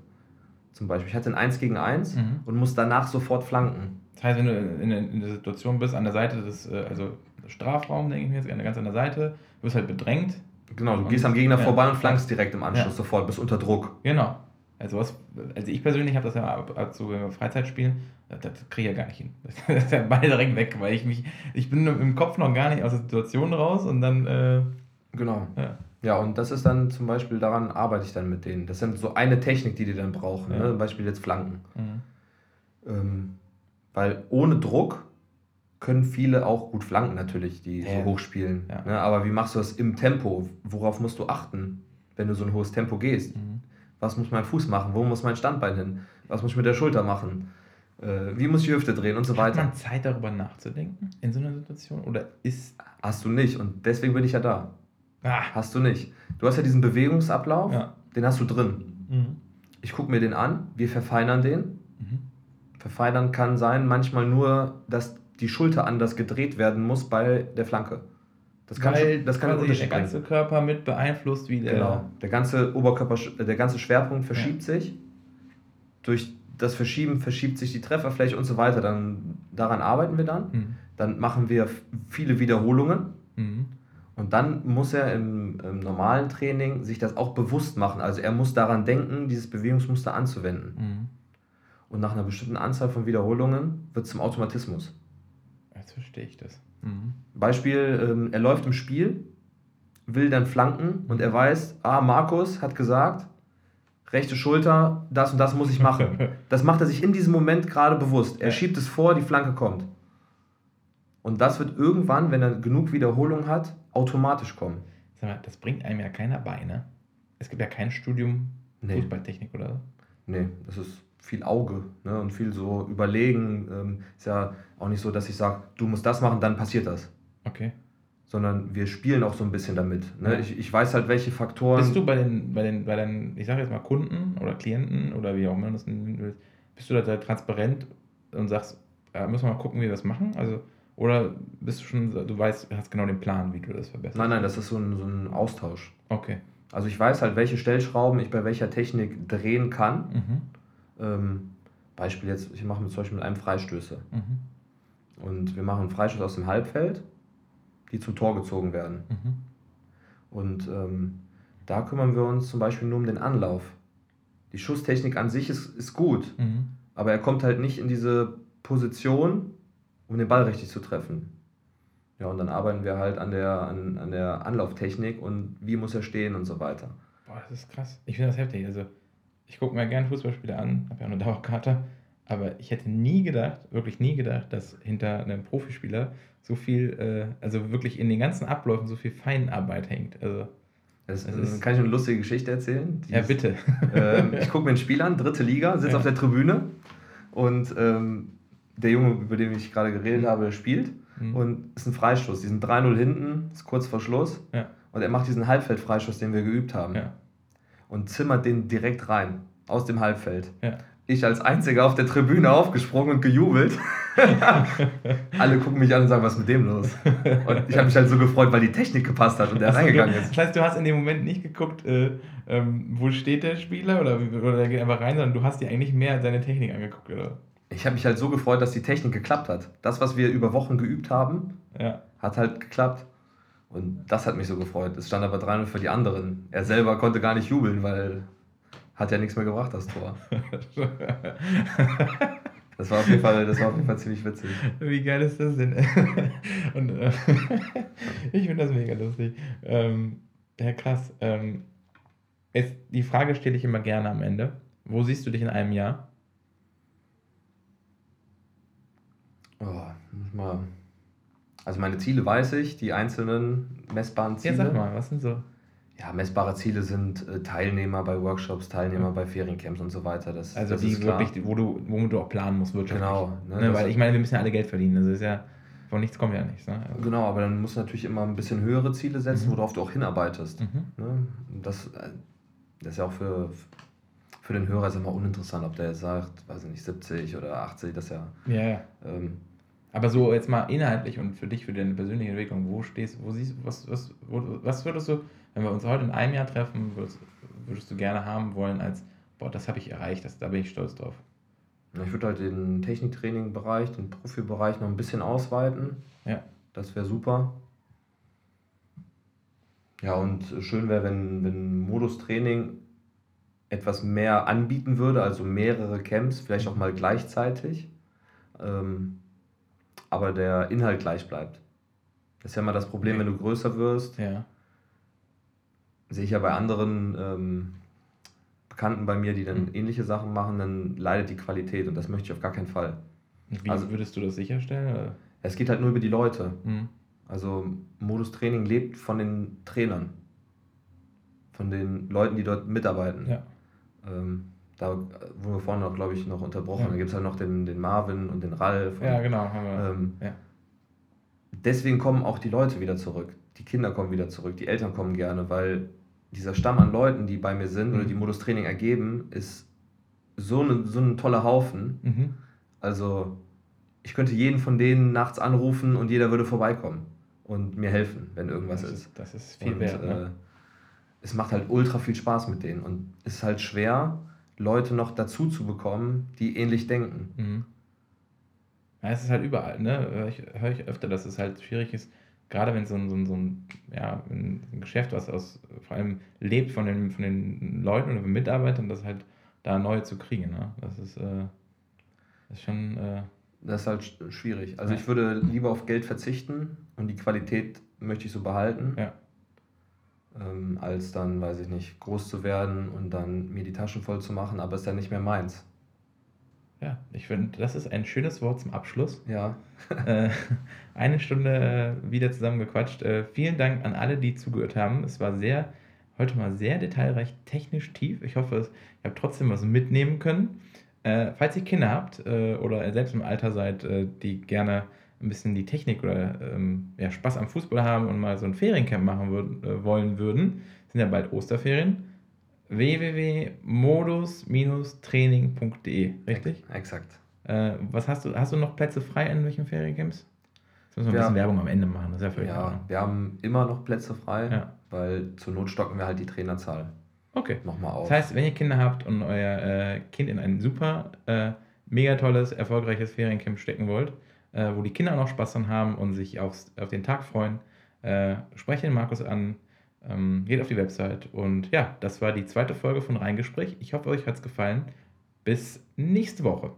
Zum Beispiel, ich hatte ein 1 gegen 1 Mhm. und muss danach sofort flanken. Das heißt, wenn du in, in, in der Situation bist, an der Seite des, äh, also Strafraum, denke ich mir jetzt, ganz an der Seite, du bist halt bedrängt Genau, du gehst am Gegner ja. vorbei und flankst direkt im Anschluss Ja. sofort, bist unter Druck. Genau. Also, was, also ich persönlich habe das ja ab, ab so, wenn wir Freizeit spielen, das, das kriege ich ja gar nicht hin. Das ist ja Ball direkt weg, weil ich mich, ich bin im Kopf noch gar nicht aus der Situation raus und dann, äh, Genau. ja. Ja, und das ist dann zum Beispiel, daran arbeite ich dann mit denen. Das sind so eine Technik, die die dann brauchen. Ja. Ne? Zum Beispiel jetzt Flanken. Mhm. Ähm, weil ohne Druck können viele auch gut flanken natürlich, die Ja. so hoch spielen. Ja. Ne? Aber wie machst du das im Tempo? Worauf musst du achten, wenn du so ein hohes Tempo gehst? Mhm. Was muss mein Fuß machen? Wo muss mein Standbein hin? Was muss ich mit der Schulter machen? Äh, wie muss ich die Hüfte drehen und so Hat weiter? man Zeit darüber nachzudenken in so einer Situation? Oder ist. Hast du nicht und deswegen bin ich ja da. Ah! Hast du nicht. Du hast ja diesen Bewegungsablauf, Ja. den hast du drin. Mhm. Ich gucke mir den an, wir verfeinern den. Mhm. Verfeinern kann sein manchmal nur, dass die Schulter anders gedreht werden muss bei der Flanke. Das kann, Weil schon- das kann quasi der ganze. Körper mit beeinflusst, wie der. Genau. Der ganze Oberkörper, der ganze Schwerpunkt verschiebt sich. Durch das Verschieben verschiebt sich die Trefferfläche und so weiter. Dann, daran arbeiten wir dann. Mhm. Dann machen wir viele Wiederholungen. Und dann muss er im, im normalen Training sich das auch bewusst machen. Also er muss daran denken, dieses Bewegungsmuster anzuwenden. Mhm. Und nach einer bestimmten Anzahl von Wiederholungen wird es zum Automatismus. Jetzt verstehe ich das. Mhm. Beispiel, ähm, er läuft im Spiel, will dann flanken und er weiß, ah, Markus hat gesagt, rechte Schulter, das und das muss ich machen. Das macht er sich in diesem Moment gerade bewusst. Er Ja. schiebt es vor, die Flanke kommt. Und das wird irgendwann, wenn er genug Wiederholung hat, automatisch kommen. Sag mal, das bringt einem ja keiner bei, ne? Es gibt ja kein Studium Nee. Fußballtechnik oder so. Nee, das ist viel Auge ne? und viel so überlegen. Ähm, ist ja auch nicht so, dass ich sage, du musst das machen, dann passiert das. Okay. Sondern wir spielen auch so ein bisschen damit. Ne? Ja. Ich, ich weiß halt, welche Faktoren. Bist du bei den, bei den, bei den, ich sage jetzt mal Kunden oder Klienten oder wie auch immer das nennen willst, bist du da transparent und sagst, ja, müssen wir mal gucken, wie wir das machen? Also, oder bist du schon, du weißt, hast genau den Plan, wie du das verbesserst? Nein, nein, das ist so ein, so ein Austausch. Okay. Also ich weiß halt, welche Stellschrauben ich bei welcher Technik drehen kann. Mhm. Ähm, Beispiel jetzt, ich mache mit zum Beispiel mit einem Freistöße. Mhm. Und wir machen einen Freistoß aus dem Halbfeld, die zum Tor gezogen werden. Mhm. Und ähm, da kümmern wir uns zum Beispiel nur um den Anlauf. Die Schusstechnik an sich ist, ist gut, Mhm. aber er kommt halt nicht in diese Position, um den Ball richtig zu treffen. Ja, und dann arbeiten wir halt an der, an, an der Anlauftechnik und wie muss er stehen und so weiter. Boah, das ist krass. Ich finde das heftig. Also, ich gucke mir gerne Fußballspiele an, habe ja auch eine Dauerkarte, aber ich hätte nie gedacht, wirklich nie gedacht, dass hinter einem Profispieler so viel, äh, also wirklich in den ganzen Abläufen so viel Feinarbeit hängt. Also, Das, Es äh, ist- kann ich eine lustige Geschichte erzählen? Die ja, ist- bitte. Ähm, ich gucke mir ein Spiel an, dritte Liga, sitze Ja. auf der Tribüne und ähm, der Junge, über den ich gerade geredet Mhm. habe, spielt Mhm. und ist ein Freistoß. Die sind 3-0 hinten, ist kurz vor Schluss Ja. und er macht diesen Halbfeldfreistoß, den wir geübt haben Ja. und zimmert den direkt rein, aus dem Halbfeld. Ja. Ich als Einziger auf der Tribüne aufgesprungen und gejubelt. Alle gucken mich an und sagen, was ist mit dem los? Und ich habe mich halt so gefreut, weil die Technik gepasst hat und der Achso, reingegangen ist. Das heißt, du hast in dem Moment nicht geguckt, äh, ähm, wo steht der Spieler oder, oder der geht einfach rein, sondern du hast dir eigentlich mehr seine Technik angeguckt, oder? Ich habe mich halt so gefreut, dass die Technik geklappt hat. Das, was wir über Wochen geübt haben, Ja. hat halt geklappt. Und das hat mich so gefreut. Es stand aber 3-0 für die anderen. Er selber konnte gar nicht jubeln, weil hat ja nichts mehr gebracht, das Tor. Das war auf jeden Fall, das war auf jeden Fall ziemlich witzig. Wie geil ist das denn? Und, äh, ich finde das mega lustig. Ähm, ja, krass. Ähm, es, die Frage stelle ich immer gerne am Ende. Wo siehst du dich in einem Jahr? Oh, muss mal. Also meine Ziele weiß ich, die einzelnen messbaren Ziele. Ja, sag mal, was sind so? Ja, messbare Ziele sind äh, Teilnehmer bei Workshops, Teilnehmer bei Feriencamps und so weiter. Das, Also das die wirklich, wo du, womit du auch planen musst, wirtschaftlich. Genau. Ne, Ne, das- weil ich meine, wir müssen ja alle Geld verdienen. Also ist ja, von nichts kommt ja nichts. Ne? Also, Genau, aber dann musst du natürlich immer ein bisschen höhere Ziele setzen, Mhm. worauf du auch hinarbeitest. Mhm. Ne? Das, äh, das ist ja auch für, für den Hörer ist immer uninteressant, ob der jetzt sagt, weiß ich nicht, 70 oder 80, das ist ja. Ja, ja. Ähm, Aber so jetzt mal inhaltlich und für dich, für deine persönliche Entwicklung, wo stehst wo siehst was, was, wo, was würdest du, wenn wir uns heute in einem Jahr treffen, würdest, würdest du gerne haben wollen als, boah, das habe ich erreicht, das, da bin ich stolz drauf. ich würde halt den Techniktraining-Bereich, den Profibereich noch ein bisschen ausweiten. Ja. Das wäre super. Ja, und schön wäre, wenn, wenn Modus-Training etwas mehr anbieten würde, also mehrere Camps, vielleicht auch mal gleichzeitig, ähm, aber der Inhalt gleich bleibt. Das ist ja mal das Problem, wenn du größer wirst. Ja. Sehe ich ja bei anderen ähm, Bekannten bei mir, die dann Mhm. ähnliche Sachen machen, dann leidet die Qualität und das möchte ich auf gar keinen Fall. Wie Also- würdest du das sicherstellen? oder? Es geht halt nur über die Leute. Mhm. Also Modus Training lebt von den Trainern, von den Leuten, die dort mitarbeiten. Ja. Ähm, da wurden wir vorhin noch, glaube ich, noch unterbrochen. Ja. Da gibt es halt noch den, den Marvin und den Ralf. ja, und, genau. Haben wir. ähm, ja. deswegen kommen auch die Leute wieder zurück. Die Kinder kommen wieder zurück, die Eltern kommen gerne, weil dieser Stamm an Leuten, die bei mir sind oder Mhm. die Modus Training ergeben, ist so, eine, so ein toller Haufen. Mhm. Also ich könnte jeden von denen nachts anrufen und jeder würde vorbeikommen und mir helfen, wenn irgendwas das ist. ist. Das ist viel Und, wert. äh, Ne? es macht halt ultra viel Spaß mit denen und es ist halt schwer, Leute noch dazu zu bekommen, die ähnlich denken. Mhm. Ja, es ist halt überall, ne? Höre ich, hör ich öfter, dass es halt schwierig ist, gerade wenn so ein, so ein, so ein, ja, ein Geschäft, was aus vor allem lebt von den, von den Leuten und den Mitarbeitern, das halt da neu zu kriegen. Ne? Das ist, äh, ist schon. Äh, Das ist halt sch- schwierig. Also Ja. ich würde lieber auf Geld verzichten und die Qualität möchte ich so behalten, Ja. Ähm, als dann, weiß ich nicht, groß zu werden und dann mir die Taschen voll zu machen, aber ist dann nicht mehr meins. ja, ich finde, das ist ein schönes Wort zum Abschluss. Ja, äh, eine Stunde wieder zusammen gequatscht. Äh, vielen Dank an alle, die zugehört haben. Es war sehr, heute mal sehr detailreich, technisch tief. Ich hoffe, ihr habt trotzdem was mitnehmen können. Äh, falls ihr Kinder habt äh, oder selbst im Alter seid, äh, die gerne ein bisschen die Technik oder ähm, ja, Spaß am Fußball haben und mal so ein Feriencamp machen würden, äh, wollen würden, sind ja bald Osterferien. www.modus-training.de, richtig? exakt. Äh, was hast du? Hast du noch Plätze frei in welchen Feriencamps? Jetzt müssen wir ein Ja. bisschen Werbung am Ende machen, das ist ja völlig Ja, wir haben immer noch Plätze frei, Ja. weil zur Not stocken wir halt die Trainerzahl Okay. nochmal auf. Das heißt, wenn ihr Kinder habt und euer äh, Kind in ein super, äh, mega tolles, erfolgreiches Feriencamp stecken wollt, äh, wo die Kinder noch Spaß dran haben und sich aufs, auf den Tag freuen, äh, sprecht den Markus an, ähm, geht auf die Website und ja, das war die zweite Folge von Reingespräch. Ich hoffe, euch hat es gefallen. Bis nächste Woche.